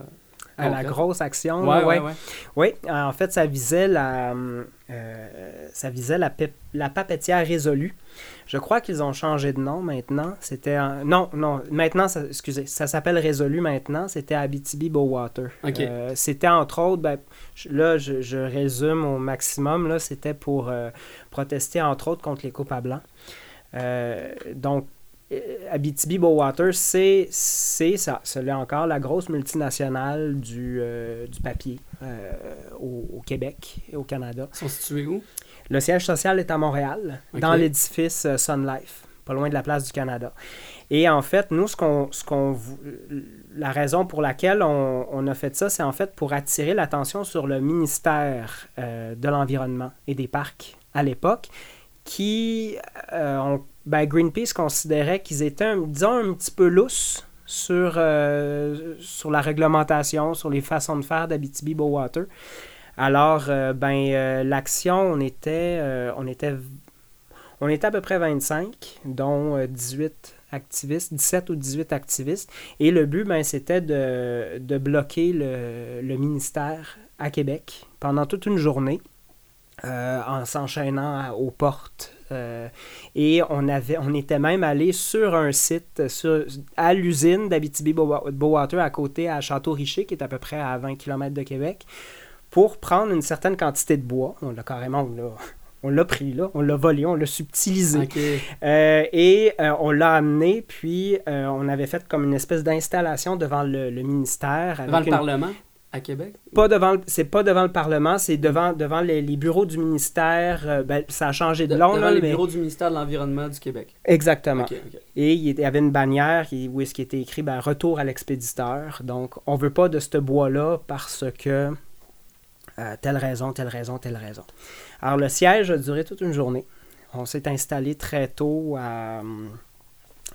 À la grosse action, Ouais, là, ouais, ouais. ouais. Oui, euh, en fait, ça visait la, euh, ça visait la, la papetière résolue. Je crois qu'ils ont changé de nom maintenant. C'était non, non. Maintenant, ça, excusez, ça s'appelle Résolu maintenant. C'était Abitibi Bowater. Euh, c'était entre autres, ben, là, je, je résume au maximum. Là, c'était pour euh, protester entre autres contre les coupes à blanc. Euh, donc euh, Abitibi Bowater, c'est, c'est ça, c'est là encore la grosse multinationale du, euh, du papier euh, au, au Québec et au Canada. Ils sont situés où? Le siège social est à Montréal, dans l'édifice Sun Life, pas loin de la place du Canada. Et en fait, nous, ce qu'on, ce qu'on, vou- la raison pour laquelle on, on a fait ça, c'est en fait pour attirer l'attention sur le ministère euh, de l'Environnement et des Parcs à l'époque, qui, ont- ben, Greenpeace considérait qu'ils étaient, disons, un petit peu lousses sur, euh, sur la réglementation, sur les façons de faire d'Abitibi Bowater. Alors, euh, ben, euh, l'action, on était, on était, on était à peu près 25, dont euh, 18 activistes, 17 ou 18 activistes. Et le but, ben, c'était de, de bloquer le, ministère à Québec pendant toute une journée en s'enchaînant aux portes. Euh, et on, avait, on était même allé sur un site, sur, à l'usine d'Abitibi Bowater, à côté à Château-Richer, qui est à peu près à 20 km de Québec, pour prendre une certaine quantité de bois. On l'a carrément, on l'a, on l'a pris là, on l'a volé, on l'a subtilisé. Euh, et euh, on l'a amené, puis euh, on avait fait comme une espèce d'installation devant le, le ministère. Devant le une- Parlement à Québec? pas devant, c'est pas devant le Parlement, c'est devant, devant les, les bureaux du ministère. euh, ben, ça a changé de De- nom, devant là, les mais- bureaux du ministère de l'Environnement du Québec. Exactement. Et il y avait une bannière où est-ce qui était écrit ben, Retour à l'expéditeur. Donc, on veut pas de ce bois-là parce que euh, telle raison, telle raison, telle raison. Alors, le siège a duré toute une journée. On s'est installé très tôt à,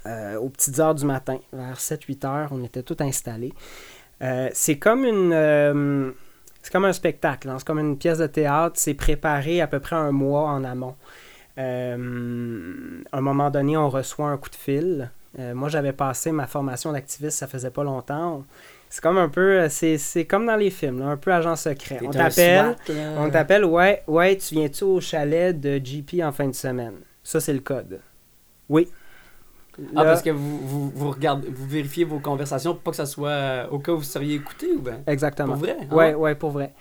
euh, aux petites heures du matin, vers 7-8 heures. On était tout installés. Euh, c'est comme une. euh, c'est comme un spectacle, hein. c'est comme une pièce de théâtre. C'est préparé à peu près un mois en amont. Euh, à un moment donné, on reçoit un coup de fil. Moi, j'avais passé ma formation d'activiste, ça faisait pas longtemps. C'est comme un peu, c'est, comme dans les films, là, un peu agent secret. On t'appelle, on t'appelle, ouais, ouais, tu viens-tu au chalet de JP en fin de semaine? Ça, c'est le code. Oui. Ah, parce que vous, vous, vous regardez, vous vérifiez vos conversations pour pas que ça soit euh, au cas où vous seriez écouté ou bien? Exactement. Pour vrai? Ah Ouais, ouais, pour vrai.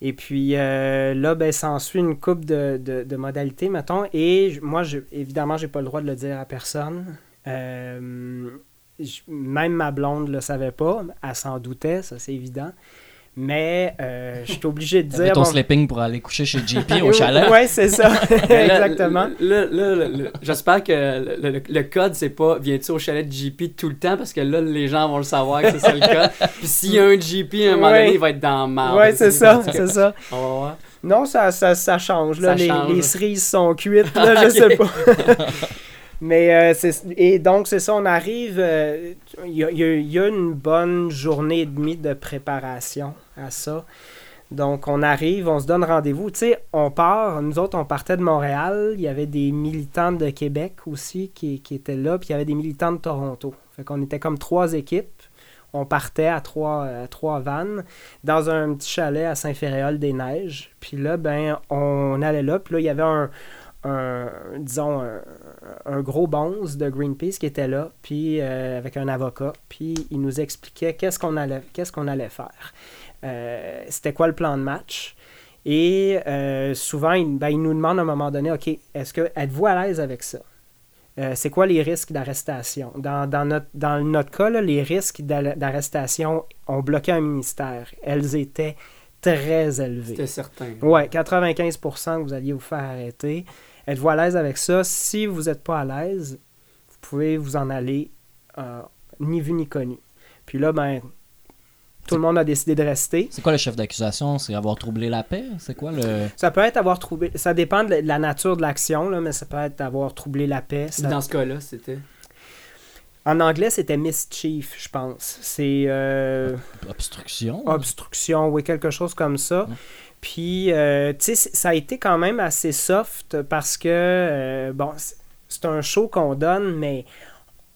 Et puis euh, là, ben, s'ensuit une coupe de, de, de modalités, mettons. Et moi, je, évidemment, j'ai pas le droit de le dire à personne. Euh, même ma blonde le savait pas. Elle s'en doutait, ça c'est évident. Mais euh, je suis obligé de dire. ton bon- sleeping pour aller coucher chez JP au chalet. Ouais, c'est ça. Exactement. J'espère que le, le- le code, c'est pas viens-tu au chalet de JP tout le temps? Parce que là, les gens vont le savoir que c'est ça le code. Puis s'il y a un JP, à un moment Ouais. donné, il va être dans le marde. Ouais, c'est ça, c'est ça. On va voir. Non, ça, ça, ça change. Là. Ça les, change. les cerises sont cuites, là, je sais pas. Mais euh, c'est et donc c'est ça, on arrive. euh, Il y, a, il y a- il y a une bonne journée et demie de préparation à ça. Donc on arrive, on se donne rendez-vous. Tu sais, on part. Nous autres, on partait de Montréal. Il y avait des militants de Québec aussi qui, étaient là, puis il y avait des militants de Toronto. Fait qu'on était comme trois équipes. On partait à trois, à trois vannes dans un petit chalet à Saint-Féréol-des-Neiges. Puis là, ben, on allait là. Puis là, il y avait un, disons, un, un gros bonze de Greenpeace qui était là, puis euh, avec un avocat. Puis il nous expliquait qu'est-ce qu'on allait, qu'est-ce qu'on allait faire. Euh, C'était quoi le plan de match? Et euh, souvent, il, ben, il nous demande à un moment donné, OK, est-ce que êtes-vous à l'aise avec ça? Euh, c'est quoi les risques d'arrestation? Dans, dans notre, dans notre cas, là, les risques d'arrestation ont bloqué un ministère. Elles étaient très élevées. C'était certain. Ouais, 95% que vous alliez vous faire arrêter. Êtes-vous à l'aise avec ça? Si vous n'êtes pas à l'aise, vous pouvez vous en aller euh, ni vu ni connu. Puis là, ben, tout le monde a décidé de rester. C'est quoi le chef d'accusation? C'est avoir troublé la paix? C'est quoi le. Ça peut être avoir troublé, ça dépend de la- nature de l'action, là, mais ça peut être avoir troublé la paix. Ça- Dans ce cas-là, c'était? En anglais, c'était mischief, je pense. C'est euh, Obstruction obstruction, oui, quelque chose comme ça. Ouais. Puis, euh, tu sais, ça a été quand même assez soft parce que, euh, bon, c'est un show qu'on donne, mais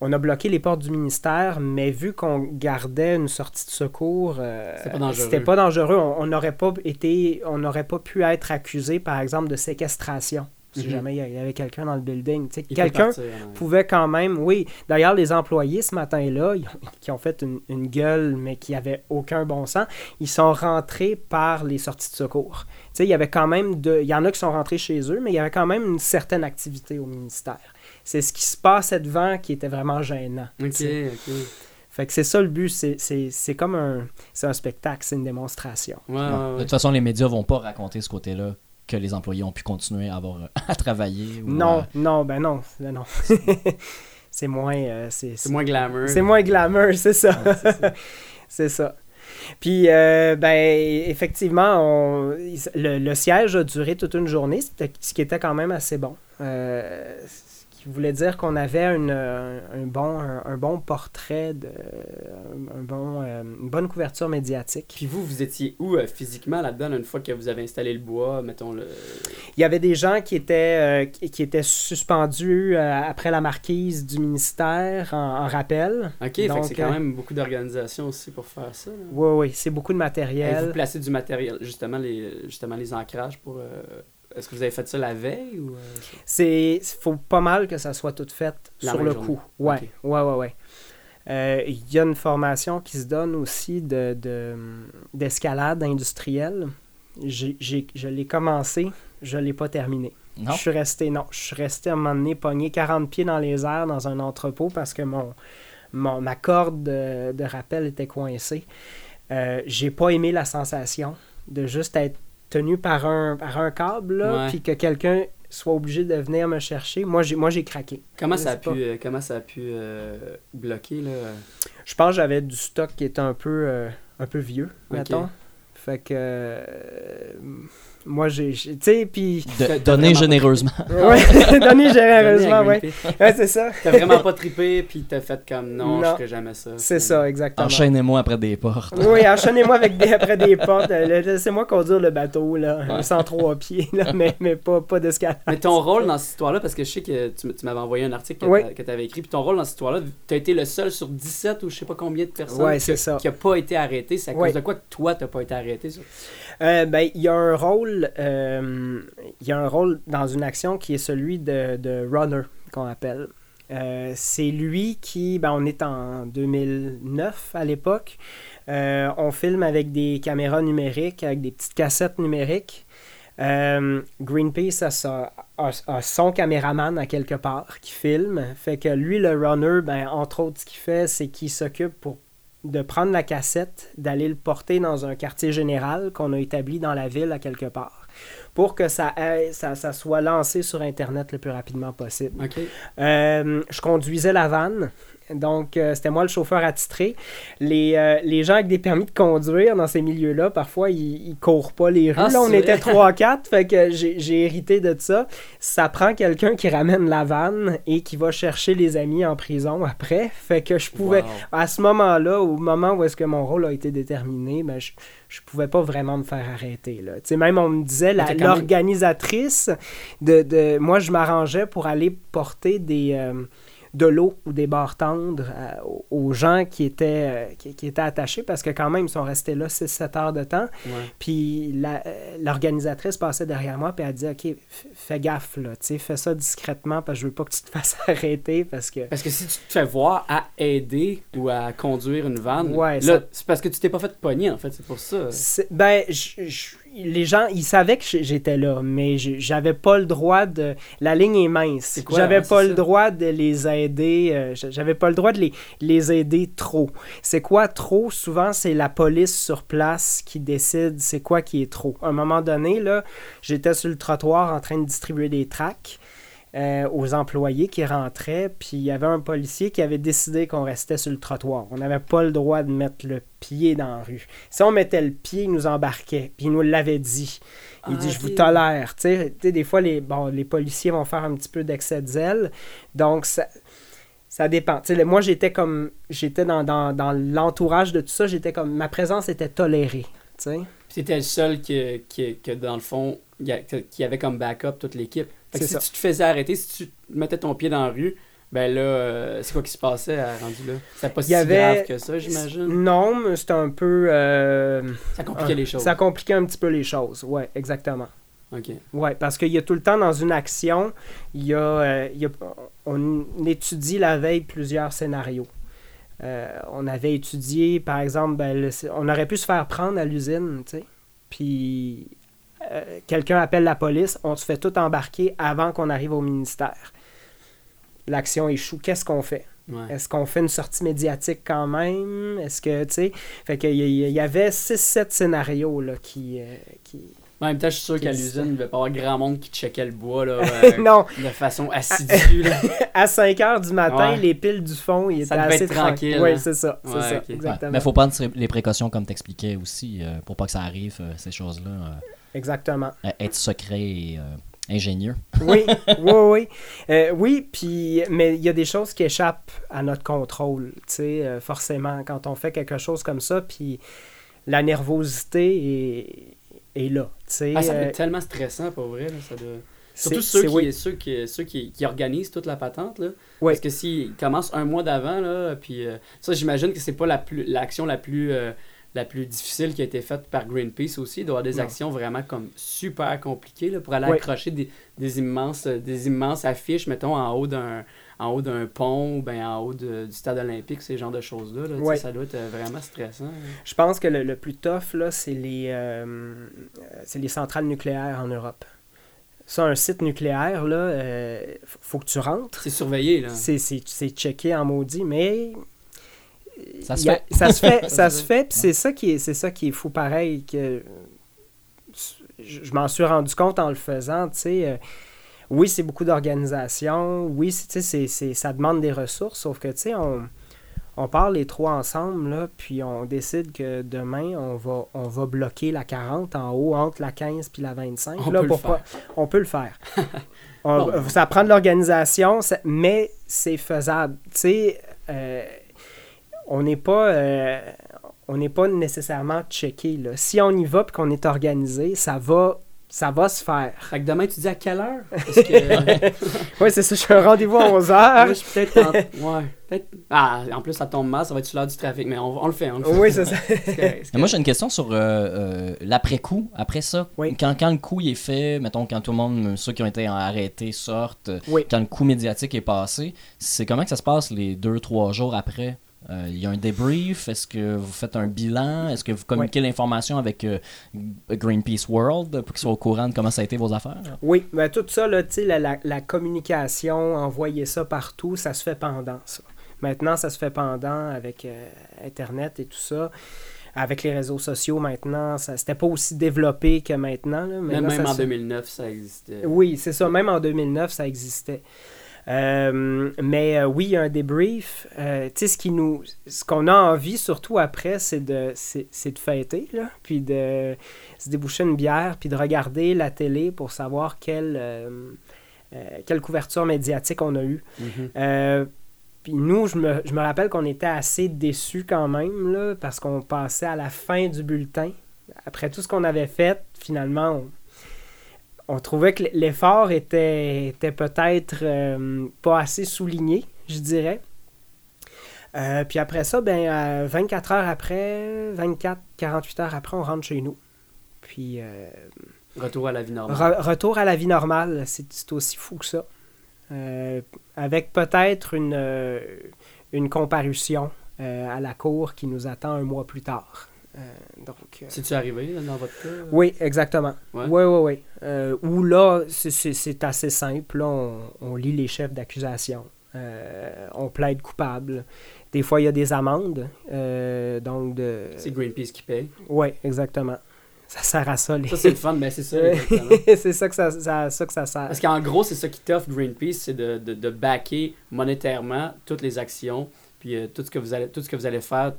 on a bloqué les portes du ministère, mais vu qu'on gardait une sortie de secours, euh, C'était pas dangereux. On n'aurait pas été, on n'aurait pas pu être accusé, par exemple, de séquestration. Si Mhm. jamais il y avait quelqu'un dans le building. Quelqu'un pouvait quand même, oui. D'ailleurs, les employés ce matin-là, qui ont fait une, une gueule, mais qui n'avaient aucun bon sens, ils sont rentrés par les sorties de secours. Tu sais, il y avait quand même de. Il y en a qui sont rentrés chez eux, mais il y avait quand même une certaine activité au ministère. C'est ce qui se passait devant qui était vraiment gênant. Ok, ok. Fait que c'est ça le but, c'est- c'est c'est comme un, c'est un spectacle, c'est une démonstration. Ouais, Ouais. ouais, De toute façon, les médias vont pas raconter ce côté-là que les employés ont pu continuer à avoir à travailler. ou, Non, euh, non, ben non, ben non. c'est moins, euh, c'est C'est moins glamour. C'est moins glamour, c'est ça. Ouais, c'est ça. c'est ça. Puis, euh, ben, effectivement, on- le, le siège a duré toute une journée, ce qui était quand même assez bon. Euh, qui voulait dire qu'on avait une, euh, un, bon, un, un bon portrait, de, un bon, euh, une bonne couverture médiatique. Puis vous, vous étiez où euh, physiquement là-dedans, là, une fois que vous avez installé le bois, mettons le. Il y avait des gens qui étaient, euh, qui, étaient suspendus euh, après la marquise du ministère en, en rappel. Ok, Donc, c'est quand euh, même beaucoup d'organisation aussi pour faire ça. là. Oui, oui, c'est beaucoup de Et matériel. vous placez du matériel, justement les, justement les ancrages pour. euh, Est-ce que vous avez fait ça la veille ou. euh, C'est faut pas mal que ça soit tout fait La sur le journée. coup. Ouais, Ok. ouais, ouais, ouais. Euh, Il y a une formation qui se donne aussi de, de- d'escalade industrielle. J'ai, j'ai- je l'ai commencé, je l'ai pas terminé. Non? Je suis resté, non, je suis resté à un moment donné pogné 40 pieds dans les airs dans un entrepôt parce que mon, mon- ma corde de, de rappel était coincée. Euh, j'ai pas aimé la sensation de juste être tenu par un, par un câble, puis que quelqu'un soit obligé de venir me chercher. Moi, j'ai, moi, j'ai craqué. Comment ça pu, euh, comment ça a pu euh, bloquer là? Je pense que j'avais du stock qui était un peu, euh, un peu vieux, mettons. Fait que. Moi, j'ai. Tu sais, puis. T'as- t'as donner généreusement. Ouais, donné généreusement, ouais. Ouais, c'est ça. T'as vraiment pas trippé, puis t'as fait comme non, je Non. ferai jamais ça. C'est ça, exactement. Enchaînez-moi après des portes. Oui, enchaînez-moi avec des, après des portes. Euh, Laissez-moi conduire le bateau, là, 103 pieds, là, mais, mais pas, pas d'escalade. Mais ton rôle dans cette histoire-là, parce que je sais que tu, m'avais envoyé un article que Oui. t'a- que tu avais écrit, puis ton rôle dans cette histoire-là, tu as été le seul sur 17 ou je sais pas combien de personnes Ouais, qui, c'est ça. qui a pas été arrêté. C'est à cause de quoi que toi, t'as pas été arrêté? ça? Euh, ben, il y a un rôle, euh, il y a un rôle dans une action qui est celui de, de runner qu'on appelle. Euh, c'est lui qui, ben, on est en 2009 à l'époque. On filme avec des caméras numériques, avec des petites cassettes numériques. Greenpeace a, a- a son caméraman à quelque part qui filme. Fait que lui, le runner, ben, entre autres, ce qu'il fait, c'est qu'il s'occupe pour de prendre la cassette, d'aller le porter dans un quartier général qu'on a établi dans la ville à quelque part, pour que ça, aille- ça, ça soit lancé sur Internet le plus rapidement possible. Euh, je conduisais la vanne. Donc, euh, c'était moi le chauffeur attitré. Les, euh, les gens avec des permis de conduire dans ces milieux-là, parfois, ils, ils courent pas les rues. Ah, là, on était vrai. 3-4, fait que j'ai hérité de ça. Ça prend quelqu'un qui ramène la vanne et qui va chercher les amis en prison après. Fait que je pouvais, Wow. à ce moment-là, au moment où est-ce que mon rôle a été déterminé, ben, je, je pouvais pas vraiment me faire arrêter. Là. Tu sais, même on me disait, l'organisatrice, de, de, moi je m'arrangeais pour aller porter des, euh, de l'eau ou des barres tendres euh, aux- gens qui étaient, euh, qui, qui étaient attachés parce que quand même ils sont restés là 6-7 heures de temps. Ouais. Puis la- euh, l'organisatrice passait derrière moi puis elle dit OK, fais gaffe là, tu sais, fais ça discrètement parce que je veux pas que tu te fasses arrêter parce que Parce que si tu te fais voir à aider ou à conduire une vanne, Ouais, là, ça- c'est parce que tu t'es pas fait pogner, en fait, c'est pour ça. Ben, je- les gens, ils savaient que j'étais là, mais j'avais pas le droit de. La ligne est mince. J'avais pas le ça. droit de les aider. euh, j'avais pas le droit de les, les aider trop. C'est quoi trop? Souvent, c'est la police sur place qui décide c'est quoi qui est trop. À un moment donné, là, j'étais sur le trottoir en train de distribuer des tracts. Euh, aux employés qui rentraient, puis il y avait un policier qui avait décidé qu'on restait sur le trottoir. On n'avait pas le droit de mettre le pied dans la rue. Si on mettait le pied, il nous embarquait, puis il nous l'avait dit. Il Ah, dit, je ok. vous tolère. Tu sais, des fois, les, bon, les policiers vont faire un petit peu d'excès de zèle. Donc, ça, ça dépend. Tu sais, le- moi, j'étais comme, j'étais dans, dans, dans l'entourage de tout ça, j'étais comme, ma présence était tolérée. Tu t'étais le seul qui, qui, que dans le fond, que- qui avait comme backup toute l'équipe. Si ça. tu te faisais arrêter, si tu mettais ton pied dans la rue, ben là, euh, c'est quoi qui se passait à rendu là? C'était pas si avait- grave que ça, j'imagine. Non, mais c'était un peu... euh, Ça compliquait les choses. Ça compliquait un petit peu les choses, ouais, exactement. Ok. Oui, parce qu'il y a tout le temps dans une action, il y a, euh, il y a- on étudie la veille plusieurs scénarios. On avait étudié, par exemple, ben, le- on aurait pu se faire prendre à l'usine, tu sais, puis euh, quelqu'un appelle la police, on se fait tout embarquer avant qu'on arrive au ministère. L'action échoue, qu'est-ce qu'on fait? Ouais. Est-ce qu'on fait une sortie médiatique quand même? Est-ce que, tu sais, fait qu'il y, il y avait 6-7 scénarios là, qui, euh, qui... En même temps, je suis sûr qu'à l'usine, il devait pas avoir grand monde qui checkait le bois là, euh, non, de façon assidue. là. à 5 heures du matin, Ouais. les piles du fond, Ça devait assez être tranquille, Oui, hein. c'est ça. Ouais. Ouais, mais il faut prendre les précautions comme t'expliquais aussi euh, pour pas que ça arrive, euh, ces choses-là. Euh, Exactement. être secret et euh, ingénieux. Oui, oui, oui. Euh, oui, puis, mais il y a des choses qui échappent à notre contrôle, tu sais, euh, forcément, quand on fait quelque chose comme ça, puis la nervosité est, est là, tu sais. Ah, ça doit euh, être tellement stressant, pour vrai. Là, ça doit... Surtout ceux, qui, oui. ceux, qui, ceux qui, qui organisent toute la patente. Là. Oui. Parce que s'ils commencent un mois d'avant, là, puis euh, ça, j'imagine que c'est pas la plus- l'action la, plus euh, la plus difficile qui a été faite par Greenpeace aussi. Il doit y avoir des actions vraiment comme super compliquées là, pour aller accrocher des, des, immenses, euh, des immenses affiches, mettons, en haut d'un en haut d'un pont ou ben en haut de- du stade olympique, ces genres de choses-là. là. Ça doit être euh, vraiment stressant. là. Je pense que le, le plus tough, c'est les, euh, les centrales nucléaires en Europe. Ça, un site nucléaire, là, euh, faut que tu rentres. C'est surveillé. Là. C'est checké en maudit, mais. Ça se a- fait. Ça se fait, ça se fait, puis c'est ça qui est, c'est ça qui est fou pareil. Que je, je m'en suis rendu compte en le faisant, tu sais. euh, oui, c'est beaucoup d'organisation. Oui, tu sais, ça demande des ressources, sauf que, tu sais, on, on part les trois ensemble, là, puis on décide que demain, on va, on va bloquer la 40 en haut, entre la 15 puis la 25. On là, peut le pour faire. pas- on peut le faire. On- Bon. Ça prend de l'organisation, mais c'est faisable. Tu sais, euh, on n'est pas, euh, on n'est pas nécessairement checké. Là. Si on y va et qu'on est organisé, ça va, ça va se faire. Fait que demain, tu dis à quelle heure? Que... Oui, c'est ça. Je suis un rendez-vous à 11 Moi, h je suis peut-être en... Ouais. Ah, en plus, ça tombe mal, ça va être sur l'heure du trafic, mais on, on le fait, on le fait. Oui, c'est ça. Moi, j'ai une question sur euh, euh, l'après-coup. Après ça, Oui. quand, quand le coup il est fait, mettons, quand tout le monde, ceux qui ont été arrêtés sortent, Oui. quand le coup médiatique est passé, c'est comment que ça se passe les deux, trois jours après? Il y a un débrief Est-ce que vous faites un bilan? Est-ce que vous communiquez l'information avec euh, Greenpeace World pour qu'ils soient au courant de comment ça a été vos affaires? Oui, ben, tout ça, là, tu sais, la, la- la communication, envoyer ça partout, ça se fait pendant ça. Maintenant, ça se fait pendant avec euh, Internet et tout ça. Avec les réseaux sociaux maintenant, ça c'était pas aussi développé que maintenant. là, Même, Maintenant, même ça en se- 2009, ça existait. Oui, c'est ça. Même en 2009, ça existait. Euh, mais euh, oui, il y a un débrief. Euh, tu sais, ce qui nous, ce qu'on a envie surtout après, c'est de, c'est, de fêter, là, puis de se déboucher une bière, puis de regarder la télé pour savoir quelle, quelle couverture médiatique on a eue. Mhm. Euh, puis nous, je me, je me rappelle qu'on était assez déçus quand même, là, parce qu'on passait à la fin du bulletin. Après tout ce qu'on avait fait, finalement, on, trouvait que l'effort était, était peut-être euh, pas assez souligné, je dirais. Euh, puis après ça, ben, euh, 24 heures après, 24, 48 heures après, on rentre chez nous. Puis euh, Retour à la vie normale. Re- retour à la vie normale, c'est aussi fou que ça. Euh, avec peut-être une, euh, une comparution euh, à la cour qui nous attend un mois plus tard. Euh, donc, euh, C'est-tu arrivé là, dans votre cas? oui, exactement. Ouais. Oui, oui, oui. Euh, où là, c'est- c'est c'est assez simple. Là, on, on lit les chefs d'accusation. Euh, on plaide coupable. Des fois, il y a des amendes. donc, de. C'est Greenpeace qui paye. Oui, exactement. Ça sert à ça. Les... Ça, c'est le fun, mais c'est ça. C'est ça que ça, ça- ça que ça sert. Parce qu'en gros, c'est ça qui t'offre Greenpeace, c'est de, de, de backer monétairement toutes les actions, puis euh, tout, ce que vous allez, tout ce que vous allez faire,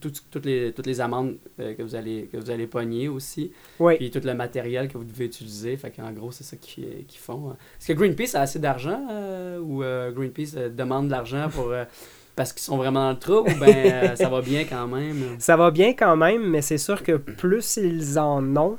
tout- toutes, les, toutes les amendes euh, que, vous allez, que vous allez pogner aussi, Oui. puis tout le matériel que vous devez utiliser. Fait qu'en gros, c'est ça qu'ils font. hein. Est-ce que Greenpeace a assez d'argent euh, ou euh, Greenpeace demande de l'argent pour. parce qu'ils sont vraiment dans le trou ou ben ça va bien quand même? Ça va bien quand même, mais c'est sûr que plus ils en ont,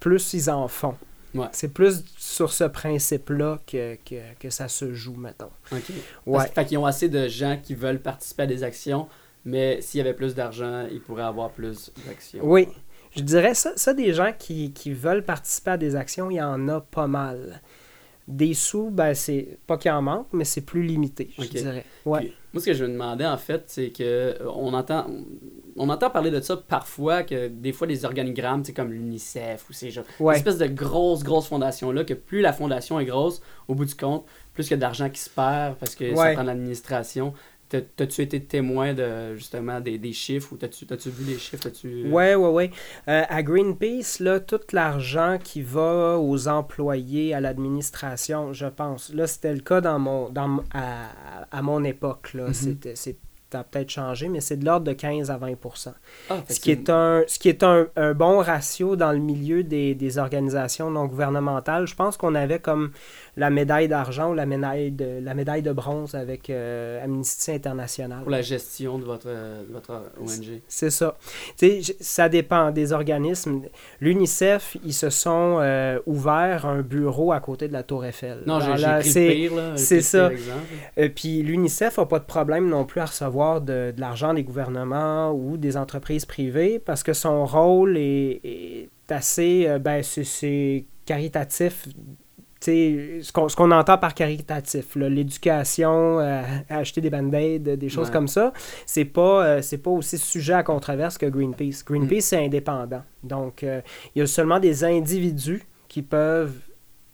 plus ils en font. Ouais. C'est plus sur ce principe-là que, que, que ça se joue, mettons. OK. Ouais. Parce- Fait qu'ils ont assez de gens qui veulent participer à des actions, mais s'il y avait plus d'argent, ils pourraient avoir plus d'actions. Oui. Je dirais ça, ça des gens qui, qui veulent participer à des actions, il y en a pas mal. Des sous, ben c'est pas qu'il en manque, mais c'est plus limité, je dirais. Ouais. Puis, moi, ce que je me demandais, en fait, c'est que euh, on entend, on entend parler de ça parfois, que des fois, des organigrammes, sais, comme l'UNICEF ou ces gens, Ouais. une espèce de grosse, grosse fondation-là, que plus la fondation est grosse, au bout du compte, plus il y a d'argent qui se perd parce que ça Ouais. prend de l'administration. T'as- T'as-tu été témoin de justement des, des chiffres ou t'as-tu as vu les chiffres? T'as-tu- Ouais, ouais, ouais. Euh, à Greenpeace, là, tout l'argent qui va aux employés, à l'administration, je pense. Là, c'était le cas dans mon, dans, à, à mon époque. Là. Mhm. C'était- c'est- Ça a peut-être changé, mais c'est de l'ordre de 15 à 20 Ah, Ce qui est un, ce qui est un, un bon ratio dans le milieu des, des organisations non gouvernementales. Je pense qu'on avait comme la médaille d'argent ou la médaille de, la médaille de bronze avec euh, Amnesty International. pour la gestion de votre, de votre ONG. C'est ça. Tu sais, j- ça dépend des organismes. L'UNICEF, ils se sont euh, ouverts un bureau à côté de la Tour Eiffel. Non, j'ai pris le pire, c'est ça. exemple. euh, Puis l'UNICEF n'a pas de problème non plus à recevoir de, de l'argent des gouvernements ou des entreprises privées parce que son rôle est, est assez. euh, ben, c'est- caritatif. Ce qu'on qu'on entend par caritatif, l'éducation, euh, acheter des band-aids, des choses Ouais. comme ça, c'est pas, euh, pas aussi sujet à controverse que Greenpeace. Greenpeace, c'est indépendant. Donc, euh, il y a seulement des individus qui peuvent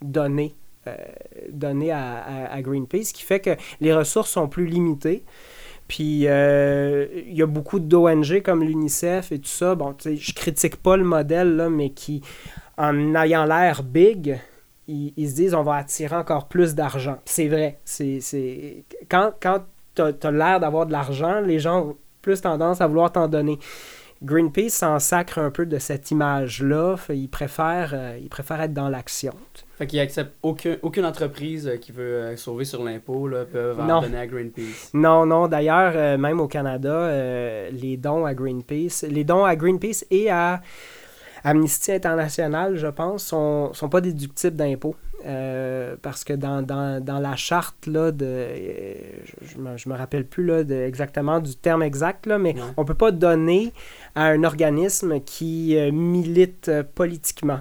donner à, à- à Greenpeace, ce qui fait que les ressources sont plus limitées. Puis euh, il y a beaucoup d'ONG comme l'UNICEF et tout ça. Bon, je critique pas le modèle, là, mais qui, en ayant l'air big, ils, se disent on va attirer encore plus d'argent. C'est vrai. C'est. Quand, quand tu l'air d'avoir de l'argent, les gens ont plus tendance à vouloir t'en donner. Greenpeace s'en sacre un peu de cette image-là. Euh, ils préfèrent être dans l'action. Fait qu'ils acceptent aucun, aucune entreprise euh, qui veut euh, sauver sur l'impôt, là, peuvent en Non. donner à Greenpeace. Non, non. D'ailleurs, même au Canada, les dons à Greenpeace, les dons à Greenpeace et à Amnesty International, je pense, sont, sont pas déductibles d'impôts. Euh, parce que dans, dans, dans la charte, là, de, euh, je, je me, rappelle plus là, de, exactement du terme exact, là, mais on peut pas donner à un organisme qui euh, milite politiquement.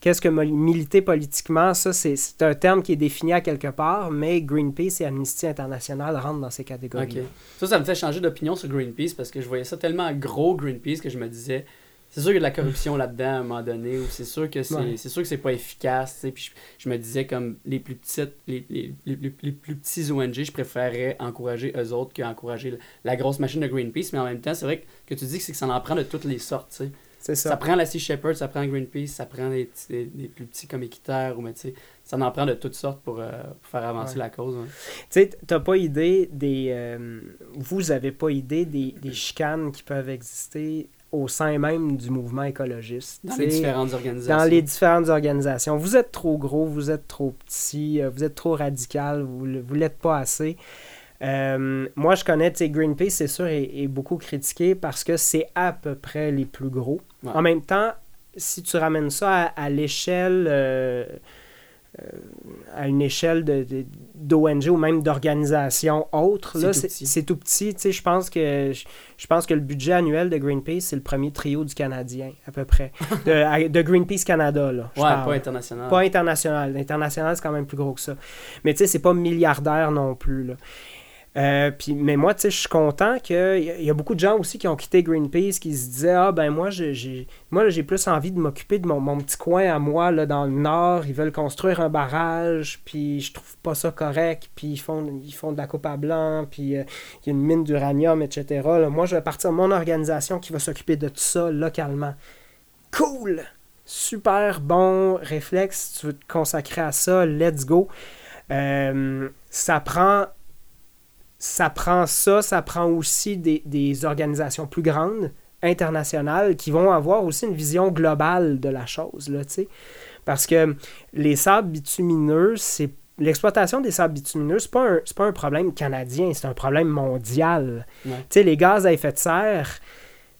Qu'est-ce que militer politiquement? Ça, c'est un terme qui est défini à quelque part, mais Greenpeace et Amnesty International rentrent dans ces catégories. Ça, ça me fait changer d'opinion sur Greenpeace parce que je voyais ça tellement gros Greenpeace que je me disais, c'est sûr qu'il y a de la corruption là-dedans à un moment donné, ou c'est sûr que c'est Ouais. c'est sûr que c'est pas efficace. Puis je, je me disais comme les plus petites, les, les, les, les- les plus petits ONG, je préférerais encourager eux autres qu'encourager la, la grosse machine de Greenpeace. Mais en même temps, c'est vrai que, que tu dis que c'est que ça en prend de toutes les sortes. tu sais. C'est ça. ça. prend la Sea Shepherd, ça prend Greenpeace, ça prend petits- des, des plus petits comme Équiterre, ou mais tu sais, ça en prend de toutes sortes pour, euh, pour faire avancer Ouais. la cause. hein. Tu sais, t'as pas idée des. euh, vous avez pas idée des, des chicanes qui peuvent exister au sein même du mouvement écologiste. Dans les différentes organisations. dans les différentes organisations. Vous êtes trop gros, vous êtes trop petit, euh, vous êtes trop radical, vous ne l'êtes pas assez. Euh, moi, je connais, tu Greenpeace, c'est sûr, est, est beaucoup critiqué parce que c'est à peu près les plus gros. Ouais. En même temps, si tu ramènes ça à, à l'échelle, euh, à une échelle de, de- d'ONG ou même d'organisation autre, C'est là, tout c'est, petit. petit. Tu sais, je pense que je, je pense que le budget annuel de Greenpeace, c'est le premier trio du Canadien, à peu près. De, à- de Greenpeace Canada, là. Ouais, parle. pas international. Pas international. International, c'est quand même plus gros que ça. Mais tu sais, c'est pas milliardaire non plus. Là. Euh, mais moi, tu sais, je suis content qu'il y, y a beaucoup de gens aussi qui ont quitté Greenpeace qui se disaient Ah, ben moi, j'ai- j'ai plus envie de m'occuper de mon, petit coin à moi là, dans le nord. Ils veulent construire un barrage, puis je trouve pas ça correct. Puis ils font, ils font de la coupe à blanc, puis euh, il y a une mine d'uranium, etc. Moi, je vais partir de mon organisation qui va s'occuper de tout ça localement. Cool! Super bon réflexe. Tu veux te consacrer à ça, let's go. Euh, ça prend ça prend ça, ça prend aussi des, des organisations plus grandes, internationales, qui vont avoir aussi une vision globale de la chose, là, tu sais. Parce que les sables bitumineux, c'est l'exploitation des sables bitumineux, c'est pas un, pas un problème canadien, c'est un problème mondial. Ouais. Tu sais, les gaz à effet de serre,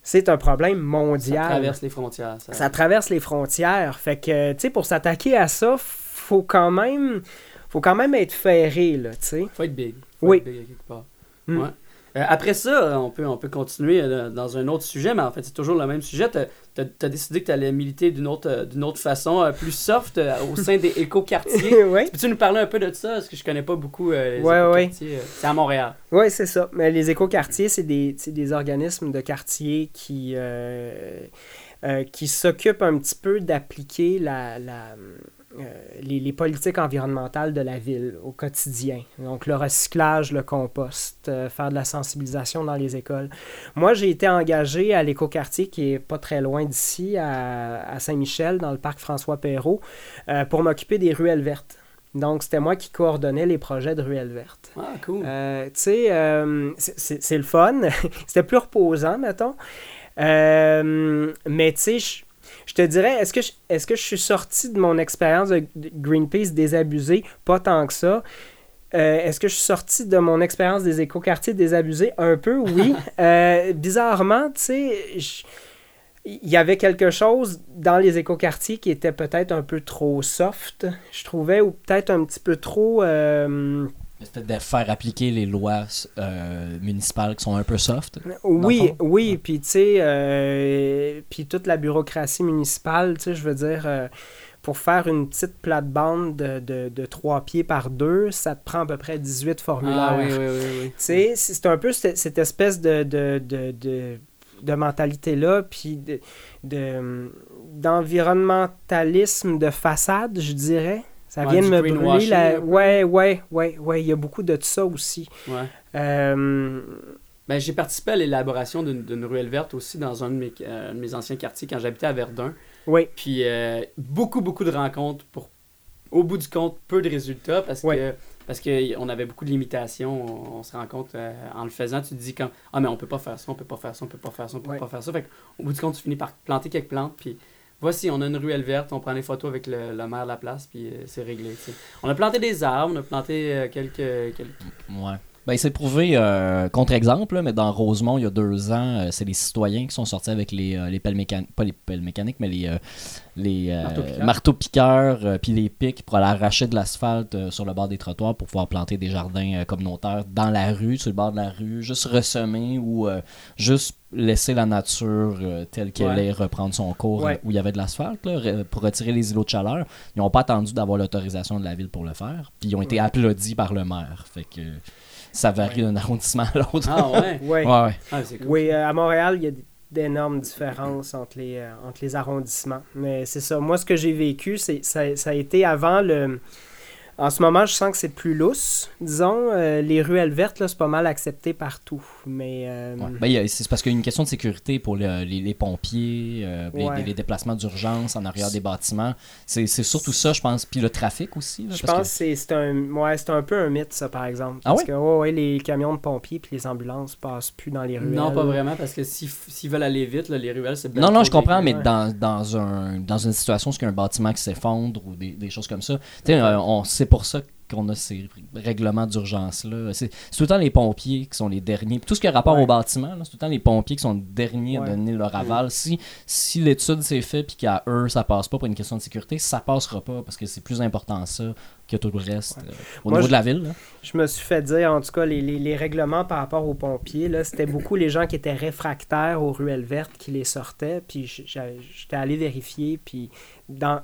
c'est un problème Ça mondial. traverse les frontières. Ça. Ça traverse les frontières. Fait que, tu sais, pour s'attaquer à ça, faut quand même, faut quand même être ferré, là, tu sais. faut être big. Faut Oui. être big à quelque part. Mm. Ouais. Euh, après ça, on peut, on peut continuer euh, dans un autre sujet, mais en fait, c'est toujours le même sujet. Tu as, décidé que tu allais militer d'une autre, euh, d'une autre façon, euh, plus soft, euh, au sein des éco-quartiers. oui, Peux-tu nous parler un peu de ça? Parce que je connais pas beaucoup euh, les Ouais, éco-quartiers. euh, C'est à Montréal. ouais, c'est ça. Mais les écoquartiers, c'est des, des organismes de quartier qui, euh, euh, qui s'occupent un petit peu d'appliquer la, la, euh, les, les politiques environnementales de la ville au quotidien. Donc le recyclage, le compost, euh, faire de la sensibilisation dans les écoles. Moi, j'ai été engagé à l'écoquartier qui est pas très loin d'ici, à, à Saint-Michel, dans le parc François Perrault, euh, pour m'occuper des ruelles vertes. Donc, c'était moi qui coordonnais les projets de ruelles vertes. Ah, cool. Euh, tu sais, euh, c'est- le fun. C'était plus reposant, mettons. Euh, mais tu sais, je- te dirais, est-ce que, je- est-ce que je suis sorti de mon expérience de Greenpeace désabusé? Pas tant que ça. Euh, est-ce que je suis sorti de mon expérience des écoquartiers désabusés? Un peu, oui. Euh, bizarrement, tu sais, il y avait quelque chose dans les écoquartiers qui était peut-être un peu trop soft, je trouvais, ou peut-être un petit peu trop... euh, C'était de faire appliquer les lois euh, municipales qui sont un peu soft. Oui, oui, puis tu sais, euh, puis toute la bureaucratie municipale, tu sais, je veux dire, euh, pour faire une petite plate-bande de, de, de 3 pieds par deux, ça te prend à peu près 18 formulaires. Ah, oui, oui, oui. oui. Tu sais, c'est c'est un peu cette, cette espèce de, de, de, de, de mentalité-là, puis de, de- d'environnementalisme de façade, je dirais. Ça Ouais, vient de me brûler la... Ouais, ouais, ouais, ouais, il y a beaucoup de ça aussi. Ouais. Euh, Ben, j'ai participé à l'élaboration d'une ruelle verte aussi dans un de mes, euh, de mes anciens quartiers quand j'habitais à Verdun. oui, Puis euh, beaucoup, beaucoup de rencontres pour, au bout du compte, peu de résultats parce que parce qu'on avait beaucoup de limitations. On, on se rend compte euh, en le faisant, tu te dis comme Ah, mais on peut pas faire ça, on peut pas faire ça, on peut pas faire ça, on peut pas faire ça. Fait au bout du compte, tu finis par planter quelques plantes. Puis voici, on a une ruelle verte, on prend des photos avec le, maire de la place, puis euh, c'est réglé. On a planté des arbres, on a planté euh, quelques, quelques. Ouais. Ben, il s'est prouvé, euh, contre-exemple, mais dans Rosemont, il y a deux ans, euh, c'est les citoyens qui sont sortis avec les, euh, les pelles mécaniques, pas les pelles mécaniques, mais les, euh, les Marteaux-piqueurs. puis les pics pour aller arracher de l'asphalte sur le bord des trottoirs pour pouvoir planter des jardins communautaires dans la rue, sur le bord de la rue, juste ressemer ou juste laisser la nature telle qu'elle Ouais. est reprendre son cours Ouais. où il y avait de l'asphalte pour retirer les îlots de chaleur. Ils n'ont pas attendu d'avoir l'autorisation de la ville pour le faire, puis ils ont été Ouais. applaudis par le maire. Fait que ça varie d'un arrondissement à l'autre. Ah ouais? ouais. Ouais, ouais. Ah, cool. Oui, euh, à Montréal, il y a d'énormes différences entre les, euh, entre les arrondissements. Mais c'est ça. Moi, ce que j'ai vécu, c'est ça, ça a été avant le. En ce moment, je sens que c'est plus lousse. Disons, euh, les ruelles vertes, là, c'est pas mal accepté partout. Mais euh, Ouais. Ben, c'est parce qu'il y a une question de sécurité pour le- les, les pompiers, euh, les- Ouais. les, les déplacements d'urgence en arrière des bâtiments. C'est c'est surtout ça, je pense. Puis le trafic aussi. là, je parce pense que c'est c'est un, ouais, c'est un peu un mythe, ça, par exemple. Ah Parce que ouais, les camions de pompiers puis les ambulances passent plus dans les ruelles. Non, pas vraiment, parce que s'ils veulent aller vite, là, les ruelles, c'est Non, non, je comprends, mais dans, dans, un, dans une situation où il y a un bâtiment qui s'effondre ou des, des choses comme ça, tu sais, euh, on- c'est pour ça qu'on a ces règlements d'urgence-là. C'est tout le temps les pompiers qui sont les derniers. Tout ce qui a rapport Ouais. au bâtiment, c'est tout le temps les pompiers qui sont les derniers à donner leur aval. Si, si l'étude s'est faite puis qu'à eux, ça passe pas pour une question de sécurité, ça passera pas parce que c'est plus important ça que tout le reste euh, au Moi, niveau je- de la ville. là. Je me suis fait dire, en tout cas, les, les- les règlements par rapport aux pompiers, c'était beaucoup les gens qui étaient réfractaires aux ruelles vertes qui les sortaient. Puis j'étais allé vérifier. Puis dans.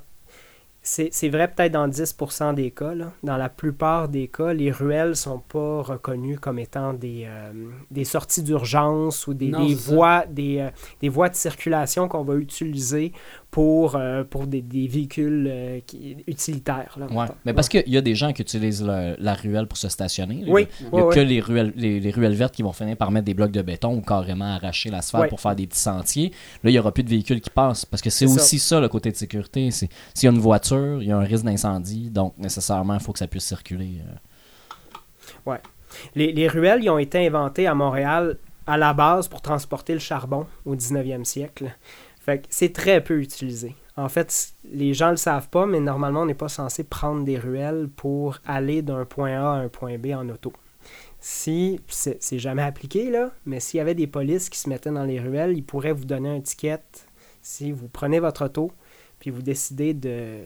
C'est c'est vrai peut-être dans 10% des cas. là. Dans la plupart des cas, les ruelles sont pas reconnues comme étant des, euh, des sorties d'urgence ou des, Non, des voies, des, euh, des voies de circulation qu'on va utiliser pour, euh, pour des, des véhicules euh, qui- utilitaires. là, Ouais. Mais parce qu'il y a des gens qui utilisent la ruelle pour se stationner. Oui, Il n'y ouais, a ouais. que les ruelles, les, les ruelles vertes qui vont finir par mettre des blocs de béton ou carrément arracher l'asphalte Ouais. pour faire des petits sentiers. Là, il n'y aura plus de véhicules qui passent parce que c'est ça. aussi ça. le côté de sécurité. S'il y a une voiture, il y a un risque d'incendie, donc nécessairement, il faut que ça puisse circuler. euh. Les, les ruelles, ils ont été inventées à Montréal à la base pour transporter le charbon au 19e siècle. Fait c'est très peu utilisé. En fait, les gens le savent pas, mais normalement, on n'est pas censé prendre des ruelles pour aller d'un point A à un point B en auto. Si, c'est c'est jamais appliqué, là, mais s'il y avait des polices qui se mettaient dans les ruelles, ils pourraient vous donner un ticket si vous prenez votre auto, puis vous décidez de,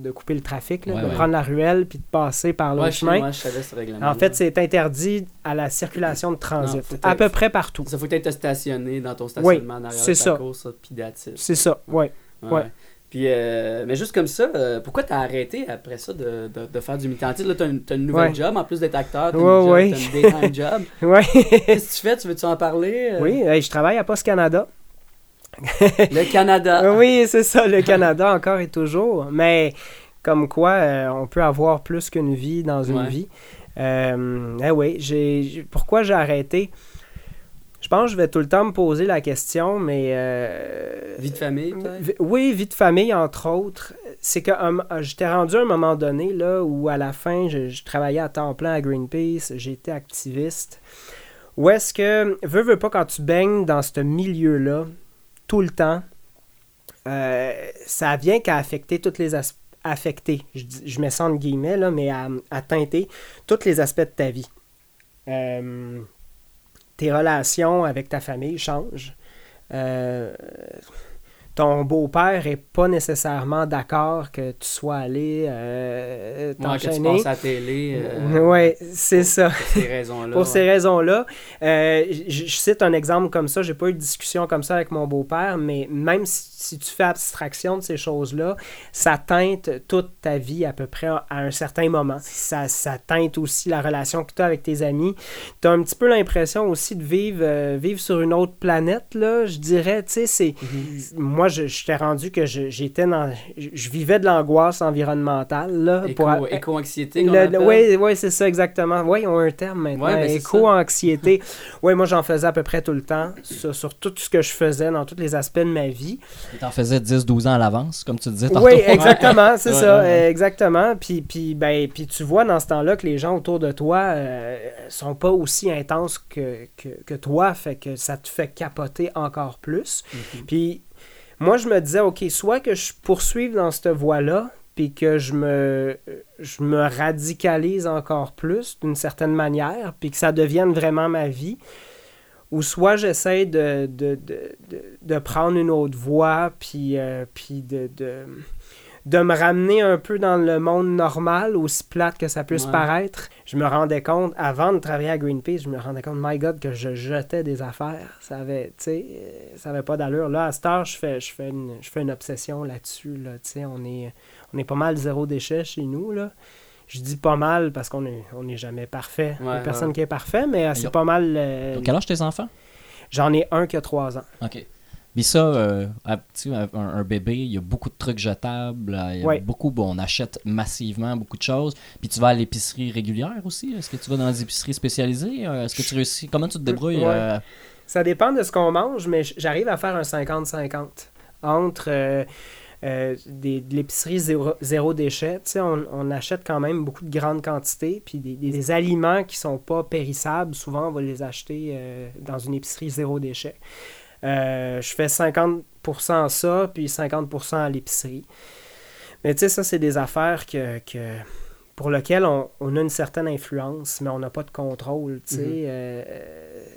de couper le trafic, là, Ouais, de ouais. prendre la ruelle, puis de passer par Ouais, je, chemin. moi, je savais ce règlement. En fait, c'est interdit à la circulation de transit. Non, à peu près partout. Ça faut être stationné dans ton stationnement en arrière c'est de ta ça. course, puis. C'est ça, ouais. Ouais. Ouais. Puis, euh, mais juste comme ça, euh, pourquoi t'as arrêté après ça de, de, de faire du mi-temps? Tu sais, là, t'as une, nouvelle Ouais. job, en plus d'être acteur, t'as Ouais, une, job, ouais. t'as une daytime job. Ouais. Qu'est-ce que tu fais? Tu veux-tu en parler? euh? oui, je travaille à Post Canada. Le Canada. Oui, c'est ça, le Canada encore et toujours. Mais comme quoi, euh, on peut avoir plus qu'une vie dans une Ouais. vie. Euh, eh oui, j'ai, pourquoi j'ai arrêté? Je pense que je vais tout le temps me poser la question, mais... euh, Vie de famille, peut-être? Oui, vie de famille, entre autres. C'est que um, j'étais rendu à un moment donné là, où à la fin, je, je travaillais à temps plein à Greenpeace, j'étais activiste. Où est-ce que, veux, veux pas, quand tu baignes dans ce milieu-là, tout le temps, euh, ça vient qu'à affecter toutes les aspects affecter, je, je mets ça entre guillemets, là, mais à, à teinter tous les aspects de ta vie. Euh, tes relations avec ta famille changent. Euh, ton beau-père est pas nécessairement d'accord que tu sois allé euh, Ouais, que tu à la télé. euh, ouais, c'est ça. Pour ces raisons-là. Pour ouais. ces raisons-là, euh, je je cite un exemple comme ça. J'ai pas eu de discussion comme ça avec mon beau-père, mais même si, si tu fais abstraction de ces choses-là, ça teinte toute ta vie à peu près à un certain moment. Ça, ça teinte aussi la relation que tu as avec tes amis. Tu as un petit peu l'impression aussi de vivre, euh, vivre sur une autre planète, là, je dirais. Tu sais, c'est Mhm. moi, je, je t'ai rendu que je- j'étais dans. Je, je vivais de l'angoisse environnementale. Là, Éco- pour- Éco-anxiété. Oui, ouais, c'est ça exactement. Oui, on a un terme maintenant. Ouais, ben, Éco-anxiété. oui, moi j'en faisais à peu près tout le temps sur, sur tout ce que je faisais dans tous les aspects de ma vie. Et T'en faisais 10-12 ans à l'avance, comme tu disais tantôt. Oui, exactement, c'est Ouais, ça, ouais, ouais. exactement. Puis, puis, ben, puis tu vois dans ce temps-là que les gens autour de toi euh, sont pas aussi intenses que, que, que toi, fait que ça te fait capoter encore plus. Mhm. Puis moi, je me disais, OK, soit que je poursuive dans cette voie-là, puis que je me, je me radicalise encore plus d'une certaine manière, puis que ça devienne vraiment ma vie, ou soit j'essaie de, de, de, de, prendre une autre voie, puis, euh, puis de, de, me ramener un peu dans le monde normal, aussi plate que ça puisse Ouais. paraître. Je me rendais compte, avant de travailler à Greenpeace, je me rendais compte, my God, que je jetais des affaires. Ça avait, tu sais, euh, ça avait pas d'allure. Là, à cette heure, je fais, je fais, une, je fais une obsession là-dessus. Là, tu sais, on est, on est pas mal zéro déchet chez nous, là. Je dis pas mal parce qu'on est, on n'est jamais parfait. Il y a Ouais, personne ouais. qui est parfait, mais euh, c'est pas mal. euh, Donc, quel âge tes enfants? J'en ai un qui a trois ans. OK. Puis ça, euh, à- un, un bébé, il y a beaucoup de trucs jetables. euh, Il y a Ouais. beaucoup, bon, on achète massivement beaucoup de choses. Puis tu vas à l'épicerie régulière aussi? Est-ce que tu vas dans les épiceries spécialisées? Euh, Est-ce que tu réussis? Comment tu te débrouilles Ouais. euh, Ça dépend de ce qu'on mange, mais j'arrive à faire un 50-50 entre euh, euh, des, de l'épicerie zéro, zéro déchet. Tu sais, on, on achète quand même beaucoup de grandes quantités, puis des, des- des aliments qui sont pas périssables, souvent on va les acheter euh, dans une épicerie zéro déchet. Euh, je fais 50% ça, puis 50% à l'épicerie. Mais tu sais, ça, c'est des affaires que, que- pour lesquelles on, on a une certaine influence, mais on n'a pas de contrôle. tu sais. Mhm. Euh,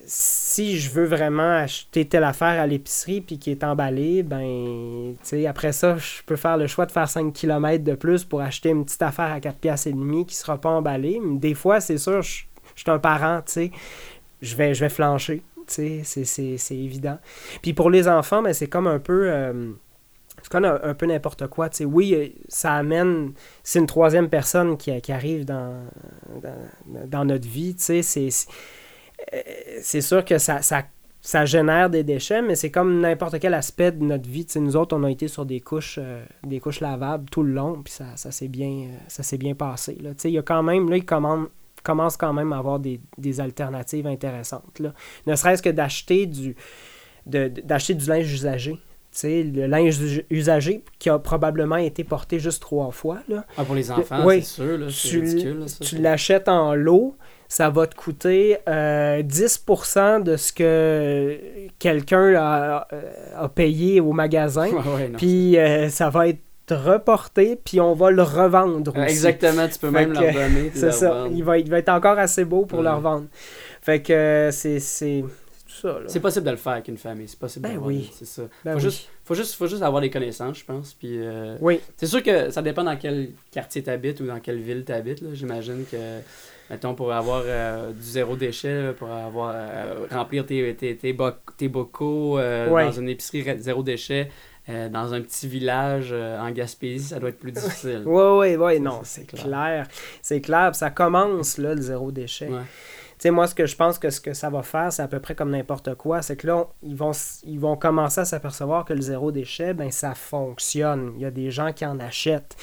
si je veux vraiment acheter telle affaire à l'épicerie puis qui est emballée, ben, tu sais, après ça, je peux faire le choix de faire 5 km de plus pour acheter une petite affaire à 4 piastres et demi qui sera pas emballée. Mais des fois, c'est sûr, je, je suis un parent, tu sais, je vais, je vais flancher, c'est- évident. Puis pour les enfants, ben, c'est comme un peu... euh, un, peu n'importe quoi. Oui, euh, ça amène. C'est une troisième personne qui, arrive dans, notre vie. euh, c'est sûr que ça, ça, ça génère des déchets, mais c'est comme n'importe quel aspect de notre vie. nous autres, on a été sur des couches, des couches lavables tout le long, puis ça, s'est bien, ça s'est bien passé. Il y a quand même, là, il commande commence quand même à avoir des, des alternatives intéressantes. Là. Ne serait-ce que d'acheter du, d'acheter du linge usagé. Le linge us- usagé qui a probablement été porté juste trois fois. Là. Ah, pour les enfants, Oui. c'est sûr, là, Tu, ridicule. là, ça. tu l'achètes en lot, ça va te coûter euh, 10% de ce que quelqu'un a, euh, a payé au magasin. Ouais. Puis euh, ça va être reporté, puis on va le revendre aussi. Exactement, tu peux Fait même que, leur donner. C'est ça. Il va, il va être encore assez beau pour Ouais. le revendre. Fait que euh, c'est c'est tout ça. Là. C'est possible de le faire avec une famille, c'est possible Ben oui. des- c'est ça. Ben faut, oui. juste, faut, juste, faut juste avoir les connaissances, je pense. Puis, euh, Oui, c'est sûr que ça dépend dans quel quartier tu habites ou dans quelle ville tu habites. J'imagine que, mettons, pour avoir euh, du zéro déchet, là, pour avoir euh, remplir tes, tes, tes, boc- tes bocaux dans une épicerie zéro déchet, euh, dans un petit village euh, en Gaspésie, ça doit être plus difficile. oui, oui, oui, non, c'est clair. clair. C'est clair, ça commence, là, le zéro déchet. Ouais. Tu sais, moi, ce que je pense que ce que ça va faire, c'est à peu près comme n'importe quoi. C'est que là, on- ils vont, ils vont commencer à s'apercevoir que le zéro déchet, ben, ça fonctionne. Il y a des gens qui en achètent.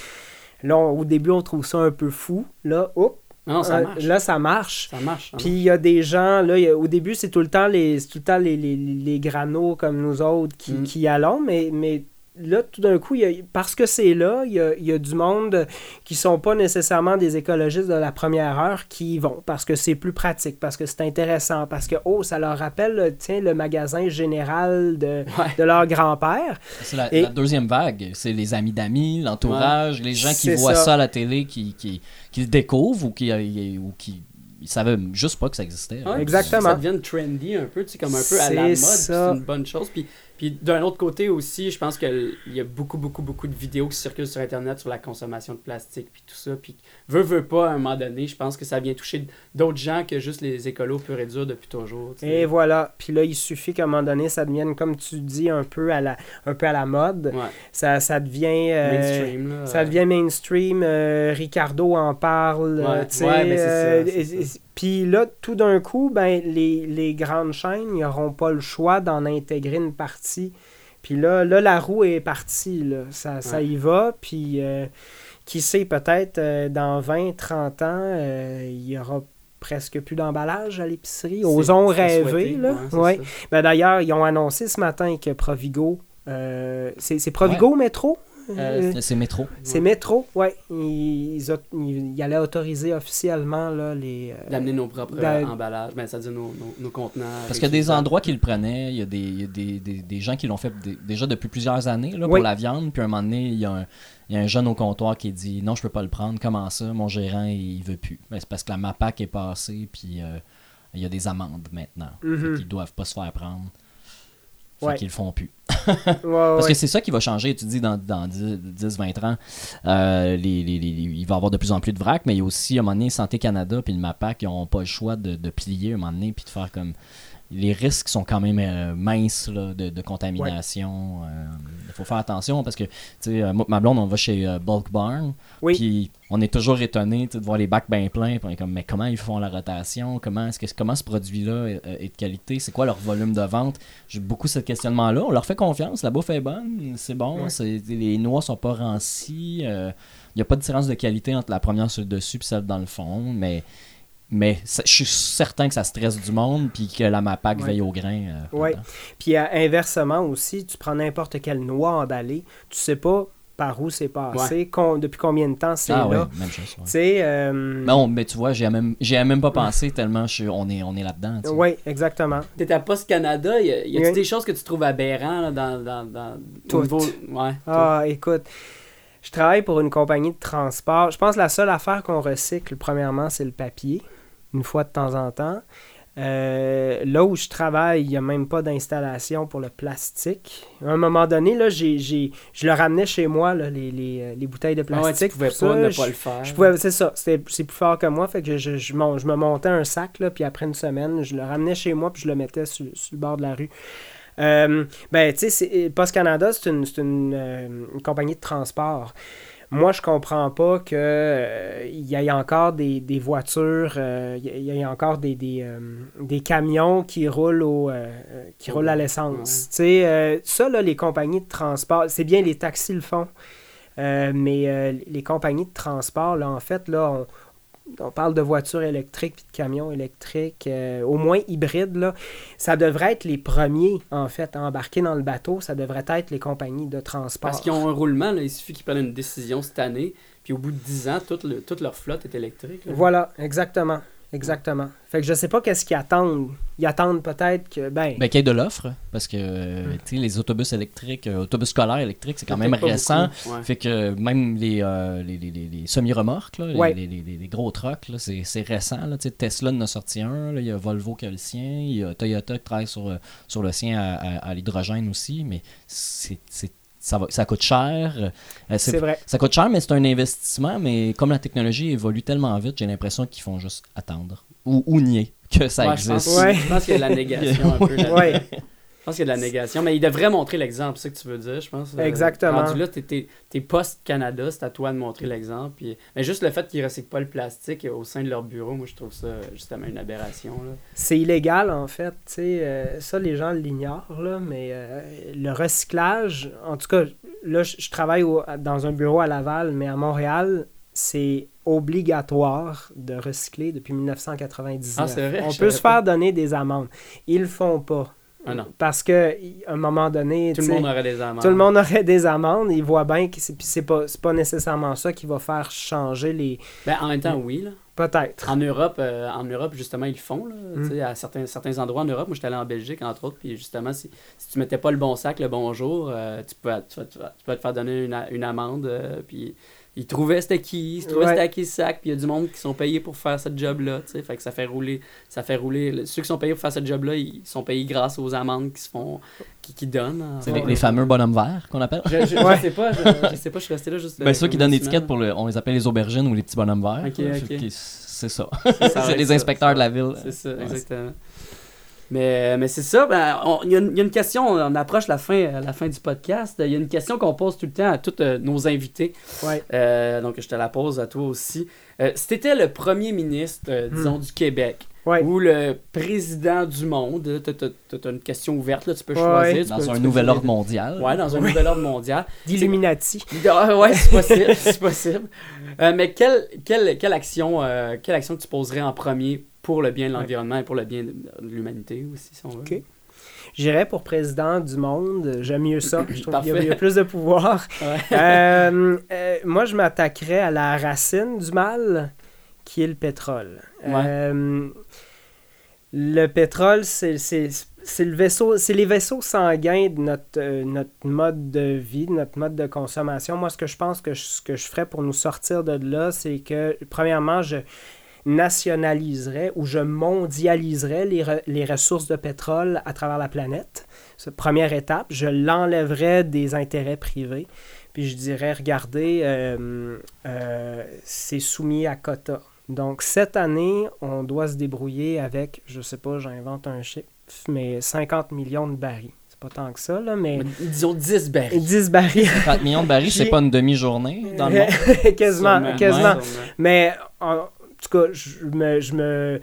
Là, on- au début, on trouve ça un peu fou. Là, hop, Non, ça euh, marche. là, ça marche. Ça marche. ça Puis il y a des gens, là, a- au début, c'est tout le temps les, tout le temps les, les, les granos comme nous autres qui, Mm. qui y allons, mais, mais là, tout d'un coup, il y a- parce que c'est là, il y a, il y a du monde qui sont pas nécessairement des écologistes de la première heure qui y vont, parce que c'est plus pratique, parce que c'est intéressant, parce que, oh, ça leur rappelle, tiens, le magasin général de, Ouais. de leur grand-père. C'est la, Et- la deuxième vague. C'est les amis d'amis, l'entourage, les gens qui voient ça. ça. à la télé, qui, qui, qui le découvrent ou qui, euh, ou qui ils savaient juste pas que ça existait. Ouais, Exactement. Ça devient trendy un peu, tu sais, comme un peu à la C'est mode, c'est une bonne chose. Puis, puis d'un autre côté aussi, je pense qu'il y a beaucoup, beaucoup, beaucoup de vidéos qui circulent sur Internet sur la consommation de plastique, puis tout ça. Puis veut, veut pas, à un moment donné, je pense que ça vient toucher d'autres gens que juste les écolos purs et durs depuis toujours. Et voilà. Puis là, il suffit qu'à un moment donné, ça devienne, comme tu dis, un peu à la, un peu à la mode. Ouais, Ça, ça devient... euh, mainstream, là. Ça devient mainstream. euh, Ricardo en parle. Ouais, tu sais, ouais, mais c'est ça, euh, Puis là, tout d'un coup, ben, les, les grandes chaînes ils n'auront pas le choix d'en intégrer une partie. Puis là, là, la roue est partie. Là. Ça, ça y va. Puis euh, qui sait, peut-être euh, dans 20, 30 ans, euh, il y aura presque plus d'emballage à l'épicerie. Osons rêver. là. ouais. Ben, D'ailleurs, ils ont annoncé ce matin que Provigo... c'est c'est Provigo Métro? Euh, C'est- C'est métro. C'est métro, ouais. Ils, ils, ont- ils- ils allaient autoriser officiellement là, les. euh, D'amener nos propres euh, emballages, ben, c'est-à-dire nos, nos, nos contenants. Parce qu'il y a des endroits qui le prenaient, il y a des, il y a des, des, des gens qui l'ont fait des- déjà depuis plusieurs années là, Oui. pour la viande. Puis à un moment donné, il y, a un, il y a un jeune au comptoir qui dit Non, je peux pas le prendre. Comment ça? Mon gérant, il veut plus. Ben, c'est parce que la MAPAC est passée, puis euh, il y a des amendes maintenant. Mhm. Ils doivent pas se faire prendre. Ouais. qu'ils le font plus. ouais, Parce que c'est ça qui va changer, tu dis, dans, dans 10, 10, 20 ans. Euh, les, les- les- il va y avoir de plus en plus de vrac, mais il y a aussi, à un moment donné, Santé Canada puis le MAPAC, ils n'ont pas le choix de, de plier, à un moment donné, puis de faire comme... Les risques sont quand même euh, minces là, de, de contamination. euh, faut faire attention parce que, tu sais, euh, ma blonde, on va chez euh, Bulk Barn. Oui. Puis on est toujours étonné de voir les bacs bien pleins. Puis on est comme, mais comment ils font la rotation? Comment, est-ce que, comment ce produit-là est de qualité? C'est quoi leur volume de vente? J'ai beaucoup ce questionnement-là. On leur fait confiance. La bouffe est bonne, c'est bon. Ouais. les noix sont pas rancies. Il n'y a pas de différence de qualité entre la première sur le dessus et celle dans le fond. Mais. Mais je suis certain que ça stresse du monde puis que la MAPAC Ouais. veille au grain. euh, Ouais. là-dedans. Puis euh, inversement aussi, tu prends n'importe quelle noix emballée, tu sais pas par où c'est passé, con- depuis combien de temps c'est Ah là. ouais, même chose. Tu euh, Non, mais tu vois, j'y ai même, ai même pas pensé tellement je on est, on est là-dedans. tu. Oui, exactement. T'es à Post Canada, y a- y a-tu Oui. des choses que tu trouves aberrantes là, dans, dans, dans au Toutes. niveau- Ouais. Ah, écoute, je travaille pour une compagnie de transport. Je pense que la seule affaire qu'on recycle, premièrement, c'est le papier, une fois de temps en temps. Euh, là où je travaille, il n'y a même pas d'installation pour le plastique. À un moment donné, là, je le ramenais chez moi, là, les, les, euh, les bouteilles de Ah ouais, tu plastique. pouvais pas ça. ne pas le faire. Je pouvais, c'est ça, c'est plus fort que moi, fait que je, je, mon- je me montais un sac, là, puis après une semaine, je le ramenais chez moi, puis je le mettais sur, sur le bord de la rue. Euh, ben, tu sais, c'est- Post Canada, c'est une, euh, une compagnie de transport. Moi, je comprends pas que euh, il y ait encore des, des voitures, euh, il y ait encore des, des, euh, des camions qui roulent au, euh, qui roulent à l'essence. Ouais. Ça, là, les compagnies de transport, c'est bien les taxis le font. Mais les compagnies de transport, là, en fait, là, on, on parle de voitures électriques puis de camions électriques, euh, au moins hybrides, là. Ça devrait être les premiers, en fait, à embarquer dans le bateau. Ça devrait être les compagnies de transport. Parce qu'ils ont un roulement, là, il suffit qu'ils prennent une décision cette année, puis au bout de 10 ans, toute, le- toute leur flotte est électrique. là. Voilà, exactement. Exactement. Fait que je sais pas qu'est-ce qu'ils attendent. Ils attendent peut-être que, ben, Ben, qu'il y ait de l'offre, parce que tu sais, les autobus électriques, euh, autobus scolaires électriques, c'est quand même récent. ouais. Fait que même les, euh, les, les, les- les semi-remorques, là, les- Ouais. les, les, les- les gros trucks, là, c'est, c'est récent. Là, Tu sais, Tesla en a sorti un, là, il y a Volvo qui a le sien, il y a Toyota qui travaille sur, euh, sur le sien à, à- à l'hydrogène aussi, mais c'est- ça, va, ça coûte cher. Euh, c'est- vrai. ça coûte cher, mais c'est un investissement. Mais comme la technologie évolue tellement vite, j'ai l'impression qu'ils font juste attendre ou, ou nier que ça Ouais, je pense, existe. Ouais. je pense qu'il y a de la négation un peu. Ouais. Je pense qu'il y a de la négation, mais il devrait montrer l'exemple, c'est ça que tu veux dire, je pense. Euh, Exactement. rendu là, t'es- post-Canada, c'est à toi de montrer l'exemple. Puis... Mais juste le fait qu'ils ne recyclent pas le plastique au sein de leur bureau, moi, je trouve ça justement une aberration. C'est illégal, en fait. euh, ça, les gens l'ignorent, là, mais euh, le recyclage, en tout cas, là, je travaille au- dans un bureau à Laval, mais à Montréal, c'est obligatoire de recycler depuis 1999. Ah, c'est vrai, On peut se faire donner des amendes. Ils le font pas. Ah non. Parce que à un moment donné, Tout le monde aurait des amendes. tout le monde aurait des amendes. Ils voient bien que c'est c'est pas, c'est pas nécessairement ça qui va faire changer les. Ben, en même temps, oui. Là. Peut-être. En Europe, euh, en Europe, justement, ils le font. Là, Mm. À certains, certains endroits en Europe, moi j'étais allé en Belgique, entre autres, puis justement, si, si tu mettais pas le bon sac le bon jour, euh, tu, peux, tu, tu te faire donner une, une amende. euh, puis ils trouvaient c'était qui, ils trouvaient Ouais. c'était à qui le sac, puis il y a du monde qui sont payés pour faire ce job-là. tu sais, Fait que ça fait rouler. Ça fait rouler. le- Ceux qui sont payés pour faire ce job-là, ils sont payés grâce aux amendes qui se font. qui, qui donnent. en C'est les, les fameux bonhommes verts qu'on appelle. Je, je, sais pas, je, je sais pas, je suis resté là juste. Ben, ceux qui donnent l'étiquette pour le, on les appelle les aubergines ou les petits bonhommes verts. C'est ça. C'est les inspecteurs ça de la ville. C'est ça, Ouais. exactement. Mais, mais c'est ça, ben, on- il y, a une- il y a une question, on approche la fin, la fin du podcast. Il y a une question qu'on pose tout le temps à tous euh, nos invités. Ouais. Euh, donc, je te la pose à toi aussi. Euh, si tu étais le premier ministre, euh, disons, du Québec, Hmm. Ouais. ou le président du monde, tu as, une question ouverte, là, tu peux Ouais. choisir. tu Dans peux- un nouvel ordre mondial. Ouais, dans un nouvel ordre mondial. D'Illuminati. Ah, ouais, c'est possible, c'est possible. Euh, mais quelle, quelle, quelle, action, euh, quelle action tu poserais en premier pour le bien de l'environnement et pour le bien de, de l'humanité aussi, si on veut? Ok. J'irais pour président du monde. J'aime mieux ça. Je trouve qu'il y a- y, plus de pouvoir. Ouais. Euh, euh, moi, je m'attaquerais à la racine du mal, qui est le pétrole. Ouais. Euh, le pétrole, c'est c'est- c'est le vaisseau, c'est les vaisseaux sanguins de notre, euh, notre mode de vie, de notre mode de consommation. Moi, ce que je pense que je, ce que je ferais pour nous sortir de là, c'est que, premièrement, je nationaliserais ou je mondialiserais les, re- les ressources de pétrole à travers la planète. C'est première étape. Je l'enlèverais des intérêts privés. Puis je dirais, regardez, euh, euh, c'est soumis à quota. Donc cette année, on doit se débrouiller avec, je sais pas, j'invente un chiffre, mais 50 millions de barils. C'est pas tant que ça, là, mais Mais disons 10 barils. 10 barils. 50 millions de barils, c'est pas une demi-journée dans le monde. quasiment, Sûrement, quasiment. sûrement. Mais tout cas, je me. Je me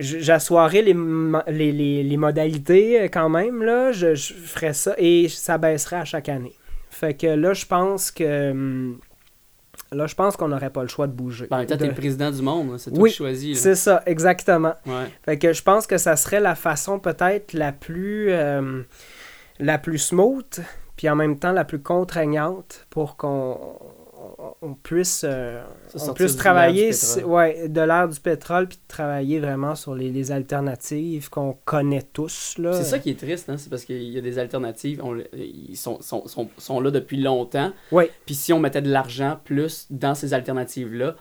J'assoirais les, les, les, les modalités euh, quand même, là. Je, je ferais ça et ça baisserait à chaque année. Fait que là, je pense que. hum, Là, je pense qu'on n'aurait pas le choix de bouger. Ben, temps, t'es le président du monde, c'est toi Oui, qui choisis. C'est ça, exactement. Ouais. Fait que je pense que ça serait la façon peut-être la plus euh, la plus smooth, puis en même temps la plus contraignante pour qu'on on- puisse euh, on puisse travailler s- ouais, de l'air du pétrole puis de travailler vraiment sur les, les alternatives qu'on connaît tous. C'est ça qui est triste, hein, c'est parce qu'il y a des alternatives, on ils sont, sont, sont, sont là depuis longtemps. Puis si on mettait de l'argent plus dans ces alternatives-là,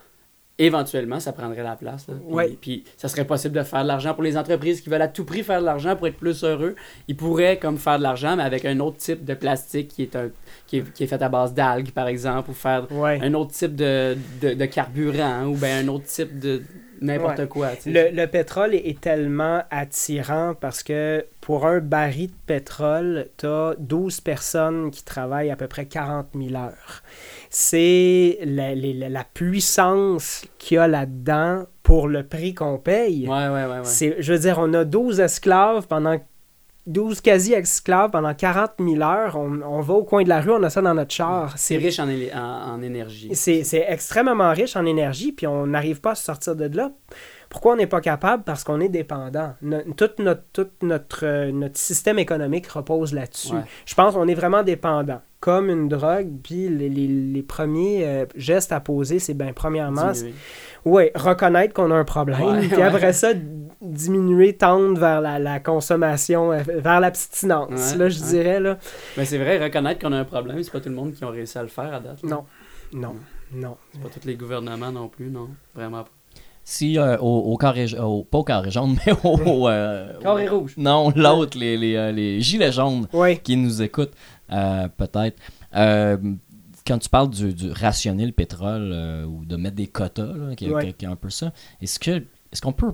éventuellement, ça prendrait la place. là. Puis, Ouais. puis ça serait possible de faire de l'argent pour les entreprises qui veulent à tout prix faire de l'argent pour être plus heureux. Ils pourraient comme faire de l'argent, mais avec un autre type de plastique qui est, un, qui est, qui est fait à base d'algues, par exemple, ou faire Ouais. un autre type de, de, de carburant, ou bien un autre type de n'importe Ouais. quoi. Le, le pétrole est, tellement attirant parce que pour un baril de pétrole, tu as 12 personnes qui travaillent à peu près 40 000 heures. C'est la, les- la- la puissance qu'il y a là-dedans pour le prix qu'on paye. Ouais, ouais, ouais. ouais. C'est, je veux dire, on a 12 esclaves pendant 12 quasi-esclaves pendant 40 000 heures. On, on va au coin de la rue, on a ça dans notre char. C'est riche en, en, en énergie. C'est extrêmement riche en énergie, puis on n'arrive pas à se sortir de là. Pourquoi on n'est pas capable? Parce qu'on est dépendant. No- tout notre, tout notre, euh, notre système économique repose là-dessus. Ouais. Je pense qu'on est vraiment dépendant. Comme une drogue, puis les, les- les premiers euh, gestes à poser, c'est bien, premièrement. Oui, reconnaître qu'on a un problème, Ouais, puis ouais. après ça, diminuer, tendre vers la, la consommation, euh, vers l'abstinence, Ouais, là, je ouais. dirais, là. Mais c'est vrai, reconnaître qu'on a un problème, c'est pas tout le monde qui a réussi à le faire à date. là. Non, non, non. C'est pas tous les gouvernements non plus, non? Vraiment pas. Si euh, au, au carré, au, pas au carré jaune, mais au. euh, Carré rouge. Non, l'autre, les, les, euh, les gilets jaunes Oui, qui nous écoutent, euh, peut-être. Quand tu parles du, du rationner le pétrole euh, ou de mettre des quotas, là, qui, Ouais. qui- qui est un peu ça, est-ce que est-ce qu'on peut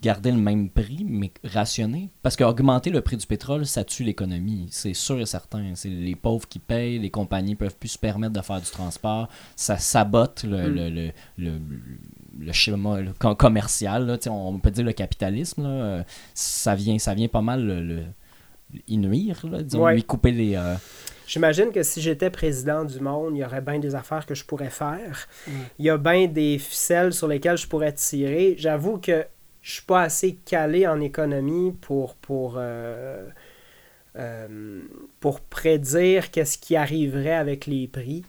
garder le même prix, mais rationner? Parce qu'augmenter le prix du pétrole, ça tue l'économie. C'est sûr et certain. C'est les pauvres qui payent, les compagnies peuvent plus se permettre de faire du transport. Ça sabote le, Mm. le, le, le- le schéma commercial. là. On peut dire le capitalisme. là, euh, ça, vient, ça vient pas mal le, le- y nuire, disons, Ouais. lui couper les... euh, J'imagine que si j'étais président du monde, il y aurait bien des affaires que je pourrais faire. Mm. Il y a bien des ficelles sur lesquelles je pourrais tirer. J'avoue que je suis pas assez calé en économie pour pour euh, euh, pour prédire qu'est-ce qui arriverait avec les prix.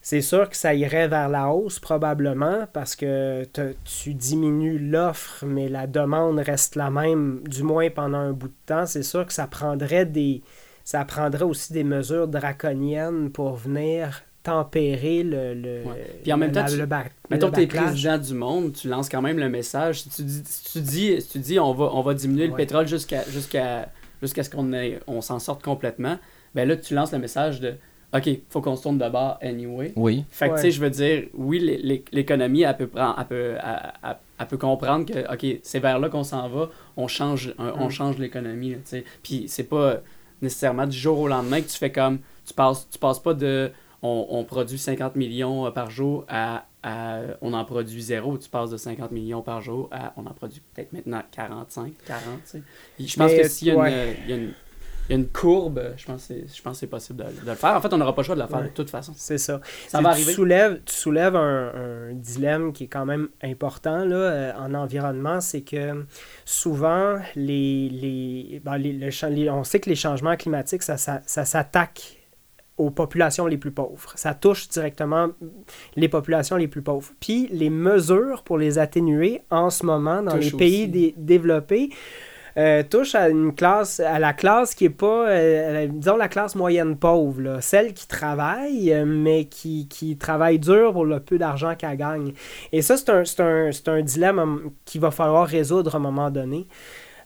C'est sûr que ça irait vers la hausse probablement parce que te- tu diminues l'offre, mais la demande reste la même, du moins pendant un bout de temps. C'est sûr que ça prendrait des, ça prendrait aussi des mesures draconiennes pour venir tempérer le, le, Ouais. Puis en même le- temps, la- tu- le bac- Mettons le que tu es président du monde, tu lances quand même le message. Si tu dis, si tu dis, si tu dis on, va, on va diminuer le pétrole jusqu'à jusqu'à jusqu'à ce qu'on ait- on s'en sorte complètement, ben là, tu lances le message de OK, faut qu'on se tourne de bord anyway. Oui. Fait que, Ouais. tu sais, je veux dire, oui, l'é- l'é- l'économie, elle peut, prendre- elle, peut, elle, elle- elle peut comprendre que, OK, c'est vers là qu'on s'en va, on change, un- on Mm. change l'économie, tu sais. Puis c'est pas nécessairement du jour au lendemain que tu fais comme, tu passes, tu passes pas de, on, on produit 50 millions euh, par jour à, à- on en produit zéro, tu passes de 50 millions par jour à, on en produit peut-être maintenant 45, 40, tu sais. Je pense Mais, que s'il y ouais. il y a une- il y a une courbe, je pense que c'est- je pense que c'est possible de, de le faire. En fait, on n'aura pas le choix de le faire Ouais. de toute façon. C'est ça. Ça Tu- va tu arriver. Soulèves, tu soulèves un, un dilemme qui est quand même important là, euh, en environnement, c'est que souvent, les, les, ben, les- le cha- les- on sait que les changements climatiques, ça, ça, ça s'attaque aux populations les plus pauvres. Ça touche directement les populations les plus pauvres. Puis les mesures pour les atténuer en ce moment dans les pays dé- développés euh, touche à une classe, à la classe qui est pas, euh, disons la classe moyenne pauvre, celle qui travaille, euh, mais qui, qui travaille dur pour le peu d'argent qu'elle gagne. Et ça, c'est un, un, un dilemme hum, qu'il va falloir résoudre à un moment donné.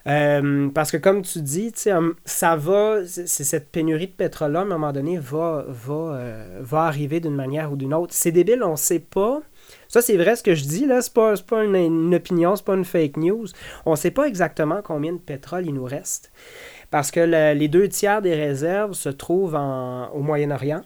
Parce que comme tu dis, hum, ça va, cette pénurie de pétrole à un moment donné va, va, va arriver d'une manière ou d'une autre. C'est débile, on sait pas. Ça, c'est vrai ce que je dis, là. C'est pas, pas une, une opinion, c'est pas une fake news. On sait pas exactement combien de pétrole il nous reste. parce que le- les deux tiers des réserves se trouvent en- au Moyen-Orient.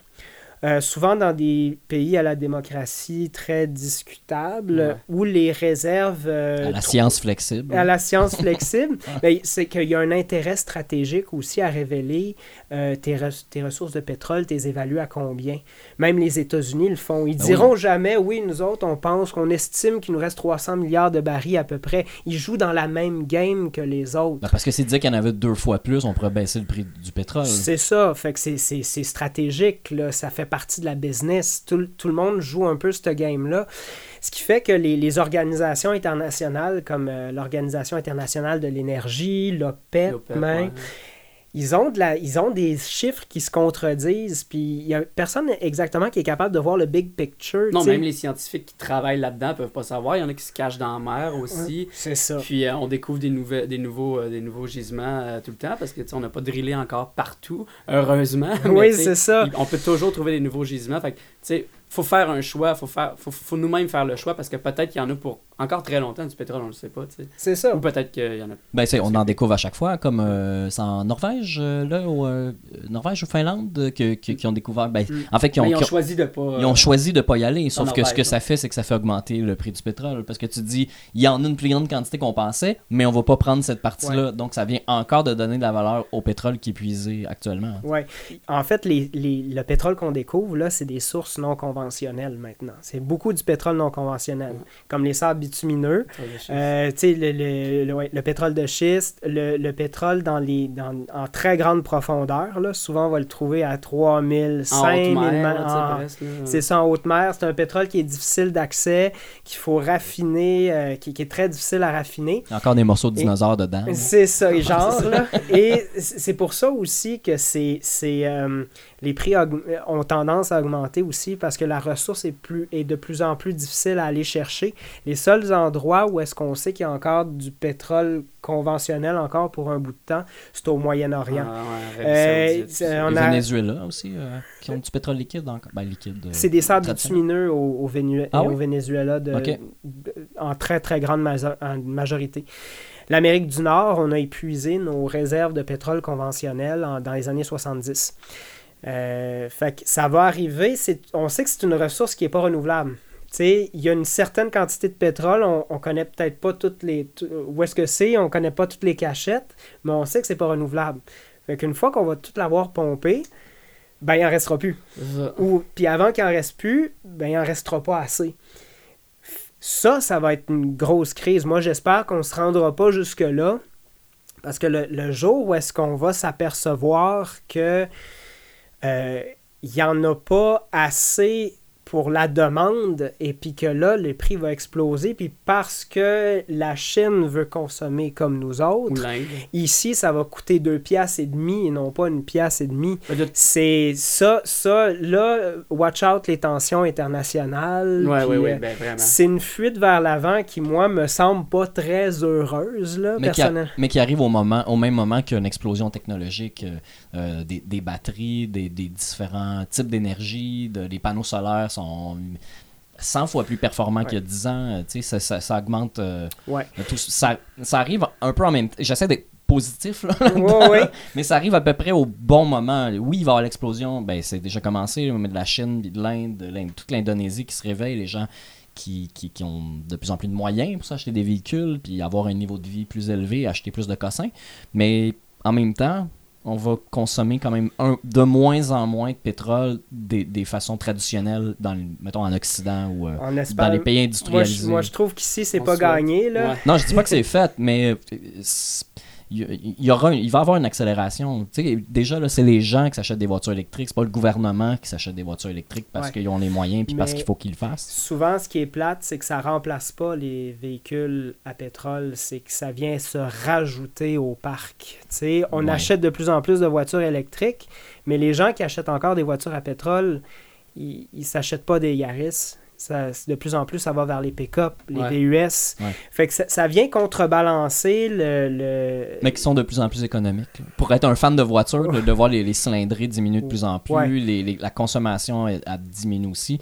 Euh, souvent dans des pays à la démocratie très discutable, Ouais. où les réserves... euh, À la science flexible. à la science flexible, ben, c'est qu'il y a un intérêt stratégique aussi à révéler euh, tes, tes ressources de pétrole, tes évalues à combien? Même les États-Unis le font. Ils Ah diront jamais, oui, nous autres, on pense qu'on estime qu'il nous reste 300 milliards de barils à peu près. Ils jouent dans la même game que les autres. Ben, parce que s'ils disaient qu'il y en avait deux fois plus, on pourrait baisser le prix du pétrole. C'est ça, fait que c'est- c'est c'est stratégique, là. ça fait partie de la business. Tout, le- tout le monde joue un peu ce game-là. Ce qui fait que les, les organisations internationales, comme euh, l'Organisation internationale de l'énergie, l'OPEP, L'OPEP, même, ouais. Ils, ont de la, ils ont des chiffres qui se contredisent, puis il n'y a personne exactement qui est capable de voir le big picture. Non, même les scientifiques qui travaillent là-dedans peuvent pas savoir. Il y en a qui se cachent dans la mer aussi. C'est ça. Puis euh, on découvre des, nouvelles, des, nouveaux, euh, des nouveaux gisements euh, tout le temps parce que on n'a pas drillé encore partout, heureusement. Mais, Oui, c'est ça. On peut toujours trouver des nouveaux gisements. Fait que, faut faire un choix, faut faire, faut, faut nous-mêmes faire le choix parce que peut-être qu'il y en a pour encore très longtemps du pétrole, on le sait pas, tu sais. C'est ça. Ou peut-être qu'il y en a. Ben, c'est- on en découvre à chaque fois, comme euh, c'est en Norvège, euh, là, ou, euh, Norvège ou Finlande, que- que- qui ont découvert. Ben, Mm. En fait, qui ont, ils ont qui ont- choisi de pas. ils ont choisi de pas y aller, sauf que ce que ça fait, c'est que ça fait augmenter le prix du pétrole. Parce que tu dis, il y en a une plus grande quantité qu'on pensait, mais on va pas prendre cette partie-là. Donc, ça vient encore de donner de la valeur au pétrole qui est puisé actuellement. Ouais. En fait, les, les- le pétrole qu'on découvre, là, c'est des sources non conventionnelles maintenant. C'est beaucoup du pétrole non conventionnel, comme les sables bitumineux, euh, tu sais, le, le, le- ouais, le pétrole de schiste, le, le pétrole dans les, dans, en très grande profondeur. Là, souvent, on va le trouver à 3000, en 5000 haute mer, ma- là, tu sais, en- presque, là. C'est ça, en haute mer. C'est un pétrole qui est difficile d'accès, qu'il faut raffiner, euh, qui, qui est très difficile à raffiner. Il y a encore des morceaux de Et- dinosaures dedans. C'est ça, genre. là. Et c'est pour ça aussi que c'est, c'est, euh, les prix ont tendance à augmenter aussi parce que la ressource est, plus, est de plus en plus difficile à aller chercher. Les seuls endroits où est-ce qu'on sait qu'il y a encore du pétrole conventionnel encore pour un bout de temps, c'est au Moyen-Orient. Ah, ouais, Euh, on a- Venezuela aussi, euh, qui ont du pétrole liquide encore. Ben, liquide. euh, C'est des sables bitumineux au, au, Vénu- Ah au? Venezuela de- en très très grande majorité. L'Amérique du Nord, on a épuisé nos réserves de pétrole conventionnel en- dans les années 70. Euh, fait que ça va arriver. On sait que c'est une ressource qui n'est pas renouvelable. Il y a une certaine quantité de pétrole, on, on connaît peut-être pas toutes les. où est-ce que c'est, on connaît pas toutes les cachettes, mais on sait que c'est pas renouvelable. Fait qu'une fois qu'on va tout l'avoir pompé, ben il en restera plus. Ou, puis avant qu'il en reste plus, ben il en restera pas assez. Ça, ça va être une grosse crise. Moi, j'espère qu'on se rendra pas jusque-là. Parce que le, le jour où est-ce qu'on va s'apercevoir que il n'y en a pas assez pour la demande et puis que là, le prix va exploser. Puis parce que la Chine veut consommer comme nous Ou autres, ici, ça va coûter deux piastres et demi et non pas une pièce et demie. De- C'est ça, ça, là, euh, watch out les tensions internationales. Ouais, puis, ouais, ouais, euh, ben vraiment. C'est une fuite vers l'avant qui, moi, me semble pas très heureuse, là, mais qui, a- mais qui arrive au, moment, au même moment qu'une explosion technologique, euh, euh, des, des batteries, des, des différents types d'énergie, de, les panneaux solaires sont 100 fois plus performants Ouais. qu'il y a 10 ans. euh, tu sais, ça, ça, ça augmente. euh, Ouais. tout, ça, ça arrive un peu en même temps. J'essaie d'être positif, là, Ouais, ouais. mais ça arrive à peu près au bon moment. Oui, il va y avoir l'explosion. Ben, c'est déjà commencé, mais de la Chine, de l'Inde, de l'Inde- toute l'Indonésie qui se réveille, les gens qui, qui, qui ont de plus en plus de moyens pour s'acheter des véhicules, puis avoir un niveau de vie plus élevé, acheter plus de cossins. Mais en même temps, on va consommer quand même un, de moins en moins de pétrole des, des façons traditionnelles, dans, le- mettons en Occident ou euh, En dans les pays Moi, industrialisés. je, moi, je trouve qu'ici, c'est pas souhaite. gagné, là. Ouais. Non, je dis pas que c'est fait, mais euh, c'est- il y, aura va y avoir une accélération. Déjà, là, c'est les gens qui s'achètent des voitures électriques, c'est pas le gouvernement qui s'achète des voitures électriques parce Ouais. qu'ils ont les moyens puis parce qu'il faut qu'ils le fassent. Souvent, ce qui est plate, c'est que ça remplace pas les véhicules à pétrole, c'est que ça vient se rajouter au parc. On Ouais. achète de plus en plus de voitures électriques, mais les gens qui achètent encore des voitures à pétrole, ils ne s'achètent pas des Yaris. Ça, de plus en plus, ça va vers les pick-up, les Ouais. VUS. Ouais. Fait que ça, ça vient contrebalancer le... le- Mais qui sont de plus en plus économiques. Pour être un fan de voiture, de, de voir les, les cylindrées diminuer de plus en plus, Ouais. les- les- la consommation elle, elle diminue aussi.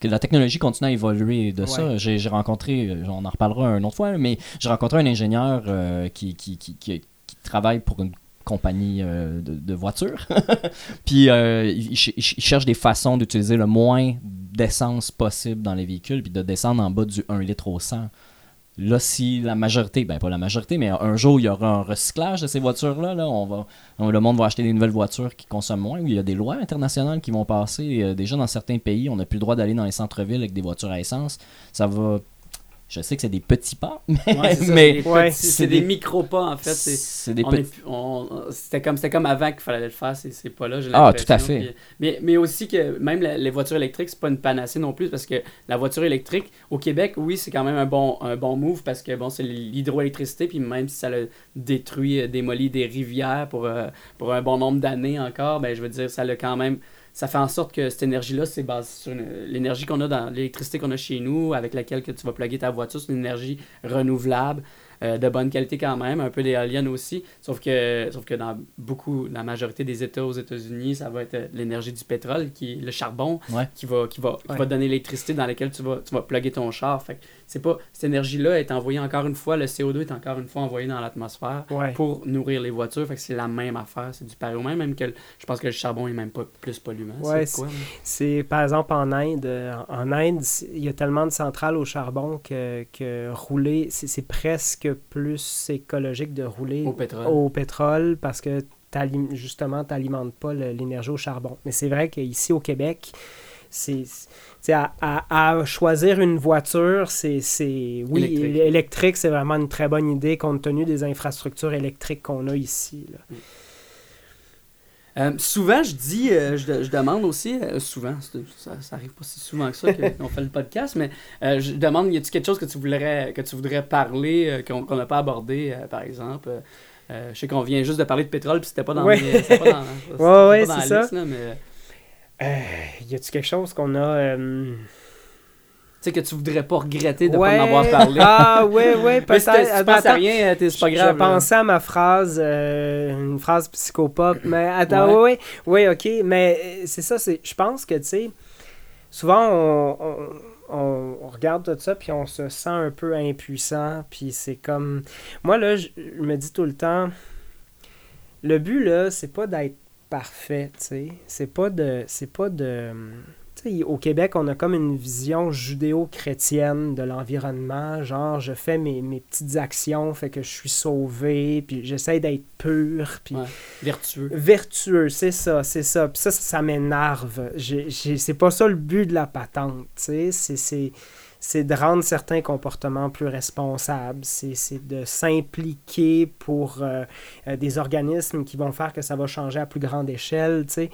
Que la technologie continue à évoluer de ça. J'ai rencontré, on en reparlera une autre fois, mais j'ai rencontré un ingénieur euh, qui, qui, qui, qui- qui travaille pour une compagnies euh, de, voitures. puis euh, ils, ch- ils cherchent des façons d'utiliser le moins d'essence possible dans les véhicules, puis de descendre en bas du 1 litre au 100. Là, si la majorité, ben pas la majorité, mais un jour, il y aura un recyclage de ces voitures-là. Là, on va, le monde va acheter des nouvelles voitures qui consomment moins. Il y a des lois internationales qui vont passer. Euh, déjà, dans certains pays, on n'a plus le droit d'aller dans les centres-villes avec des voitures à essence. Ça va... Je sais que c'est des petits pas, mais, Ouais, c'est mais des, Ouais. petits- C'est c'est des des- micro-pas, en fait. petits... C'était comme, c'était comme avant qu'il fallait le faire, c'est, c'est pas là. Ah, tout à fait. Puis- mais, mais aussi que même la- les voitures électriques, c'est pas une panacée non plus, parce que la voiture électrique, au Québec, oui, c'est quand même un bon, un bon move, parce que bon, c'est l'hydroélectricité, puis même si ça a détruit, euh, démoli des rivières pour, euh, pour un bon nombre d'années encore, ben je veux dire, ça l'a quand même. Ça fait en sorte que cette énergie-là, c'est basé sur l'énergie qu'on a dans l'électricité qu'on a chez nous, avec laquelle que tu vas plugger ta voiture, c'est une énergie renouvelable. euh, de bonne qualité quand même, un peu d'éolienne aussi, sauf que, sauf que dans beaucoup, la majorité des États aux États-Unis, ça va être euh, l'énergie du pétrole, qui le charbon, Ouais. qui va, qui va, qui Ouais. va donner l'électricité dans laquelle tu vas, tu vas plugger ton char. Fait c'est pas, cette énergie-là est envoyée encore une fois, le CO2 est encore une fois envoyé dans l'atmosphère Ouais. pour nourrir les voitures. Fait que c'est la même affaire, c'est du pareil même, même que le- je pense que le charbon est même pas plus polluant. Ouais, c'est quoi? C'est par exemple en Inde. euh, En Inde, il y a tellement de centrales au charbon que, que rouler, c'est c'est presque plus écologique de rouler Au pétrole. au pétrole parce que justement, tu n'alimentes pas le- l'énergie au charbon. Mais c'est vrai qu'ici au Québec, c'est à, à- à choisir une voiture, c'est c'est- oui, Électrique. électrique, c'est vraiment une très bonne idée compte tenu des infrastructures électriques qu'on a ici. là. Euh, souvent, je dis, euh, je, je demande aussi, euh, souvent, ça, ça arrive pas si souvent que ça qu'on fait le podcast, mais je demande, y a-t-il quelque chose que tu voudrais, que tu voudrais parler, qu'on qu'on n'a pas abordé, par exemple? Je sais qu'on vient juste de parler de pétrole, puis c'était pas dans, pas Ouais, ouais, dans c'est ça. liste, là, mais Euh, y a-tu quelque chose qu'on a. euh, tu sais que tu voudrais pas regretter de ouais. pas en avoir parlé. Ah, ouais, ouais, peut-être. tu penses à rien, c'est pas grave. Je là. pensais à ma phrase, euh, une phrase psychopop, mais attends, Ouais. oui, oui, ok, mais c'est ça, c'est, je pense que, tu sais, souvent on, on, on- on regarde tout ça, puis on se sent un peu impuissant, puis c'est comme, moi là, je, je me dis tout le temps, le but là, c'est pas d'être parfait, tu sais, c'est pas de, c'est pas de, tu sais, au Québec, on a comme une vision judéo-chrétienne de l'environnement. Genre, je fais mes, mes petites actions, fait que je suis sauvé, puis j'essaie d'être pur, puis Ouais. Vertueux. vertueux, c'est ça, c'est ça. Puis ça, ça, ça m'énerve. C'est pas ça le but de la patente, tu sais. C'est- C'est de rendre certains comportements plus responsables. C'est de s'impliquer pour euh, euh, des organismes qui vont faire que ça va changer à plus grande échelle, tu sais.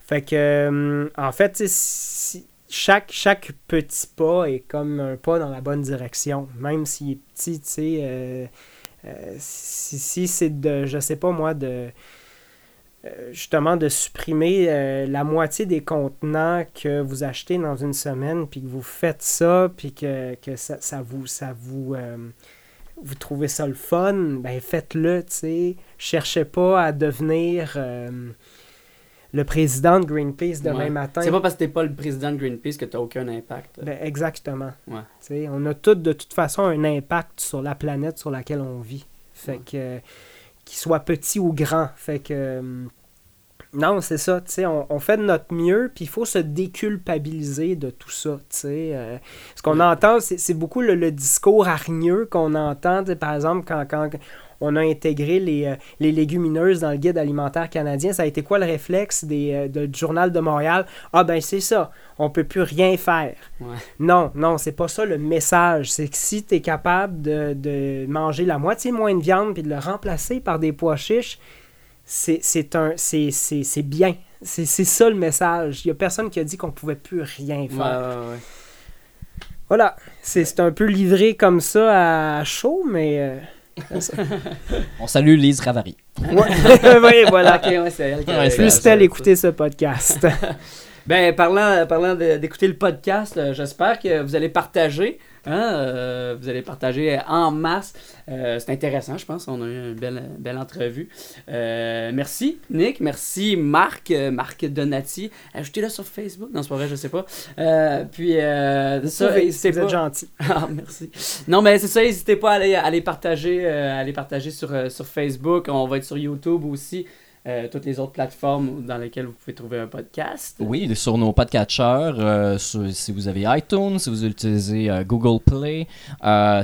Fait que, euh, en fait, si- chaque, chaque petit pas est comme un pas dans la bonne direction, même s'il est petit, tu sais. si si c'est de, je sais pas moi, de justement de supprimer euh, la moitié des contenants que vous achetez dans une semaine, puis que vous faites ça, puis que, que ça, ça vous, ça vous, euh, vous trouvez ça le fun, ben faites-le, tu sais. Cherchez pas à devenir euh, le président de Greenpeace demain Ouais. matin. C'est pas parce que t'es pas le président de Greenpeace que t'as aucun impact. Ben, exactement. Ouais. Tu sais, on a tous de toute façon un impact sur la planète sur laquelle on vit. Fait Ouais. que euh, qu'il soit petit ou grand. Fait que euh, non, c'est ça, tu sais, on, on fait de notre mieux, puis il faut se déculpabiliser de tout ça, tu sais. euh, ce qu'on entend, c'est beaucoup le, le discours hargneux qu'on entend, par exemple, quand, quand on a intégré les, euh, les légumineuses dans le guide alimentaire canadien, ça a été quoi le réflexe des, euh, de- du Journal de Montréal? Ah ben c'est ça, on peut plus rien faire. Ouais. Non, non, c'est pas ça le message. C'est que si tu es capable de, de manger la moitié moins de viande puis de le remplacer par des pois chiches, c'est c'est un c'est c'est- c'est bien. C'est c'est ça le message. Il y a personne qui a dit qu'on pouvait plus rien faire. ouais, ouais. Voilà, c'est c'est un peu livré comme ça à chaud, mais... euh. On salue Lise Ravary. ouais, ouais, voilà. Ok, ouais, c'est elle qui Ouais, Plus elle écouter ce podcast. Ben, parlant, parlant d'écouter le podcast, euh, j'espère que vous allez partager Hein, euh, vous allez partager en masse. Euh, c'est intéressant, je pense. On a eu une belle, belle entrevue. Euh, merci, Nick. Merci, Marc. Marc Donati. Ajoutez-le sur Facebook. Non, c'est pas vrai, je sais pas. Puis, euh, ça, êtes pas. gentil. Ah, merci. Non, mais c'est ça, n'hésitez pas à aller, à aller partager, à aller partager sur, sur Facebook. On va être sur YouTube aussi. Euh, toutes les autres plateformes dans lesquelles vous pouvez trouver un podcast. Oui, sur nos podcatchers, euh, sur- si vous avez iTunes, si vous utilisez euh, Google Play,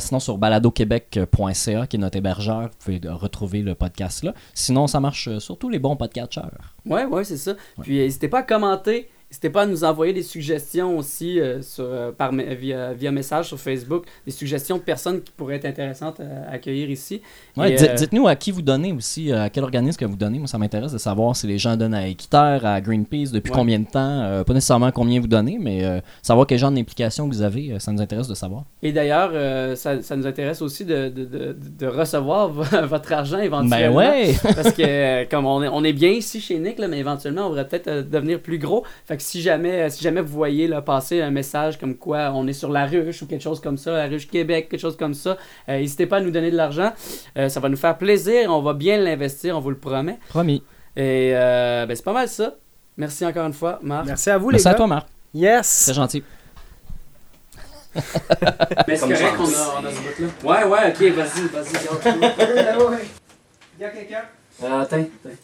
sinon sur baladoquebec.ca, qui est notre hébergeur, vous pouvez retrouver le podcast là. Sinon, ça marche sur tous les bons podcatchers. Ouais, ouais, c'est ça. Puis n'hésitez pas à commenter. N'hésitez pas à nous envoyer des suggestions aussi euh, sur, euh, par, via, via message sur Facebook, des suggestions de personnes qui pourraient être intéressantes à accueillir ici. Ouais, euh, Dites-nous à qui vous donnez aussi, euh, à quel organisme que vous donnez. Moi, ça m'intéresse de savoir si les gens donnent à Équiterre, à Greenpeace, depuis Ouais. combien de temps. euh, pas nécessairement combien vous donnez, mais euh, savoir quel genre d'implication vous avez, euh, ça nous intéresse de savoir. Et d'ailleurs, euh, ça, ça nous intéresse aussi de, de, de, de recevoir votre argent éventuellement. Ben ouais! Parce que euh, comme on est, on est bien ici chez Nick, là, mais éventuellement on devrait peut-être euh, devenir plus gros. Fait que si jamais, euh, si jamais vous voyez là, passer un message comme quoi on est sur la ruche ou quelque chose comme ça, la ruche Québec, quelque chose comme ça, euh, n'hésitez pas à nous donner de l'argent. Euh, ça va nous faire plaisir, on va bien l'investir, on vous le promet. Promis. Et euh, ben, c'est pas mal ça. Merci encore une fois, Marc. Merci à vous, Merci les à gars. toi, Marc. Yes! C'est gentil. Mais c'est correct qu'on a, on a ce bout-là. Ouais, ouais, ok, vas-y, vas-y. Il y a quelqu'un? Euh, attends, attends.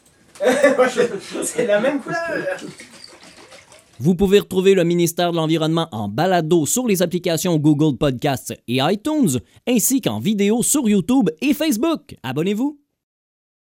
C'est la même couleur! Vous pouvez retrouver le ministère de l'Environnement en balado sur les applications Google Podcasts et iTunes, ainsi qu'en vidéo sur YouTube et Facebook. Abonnez-vous!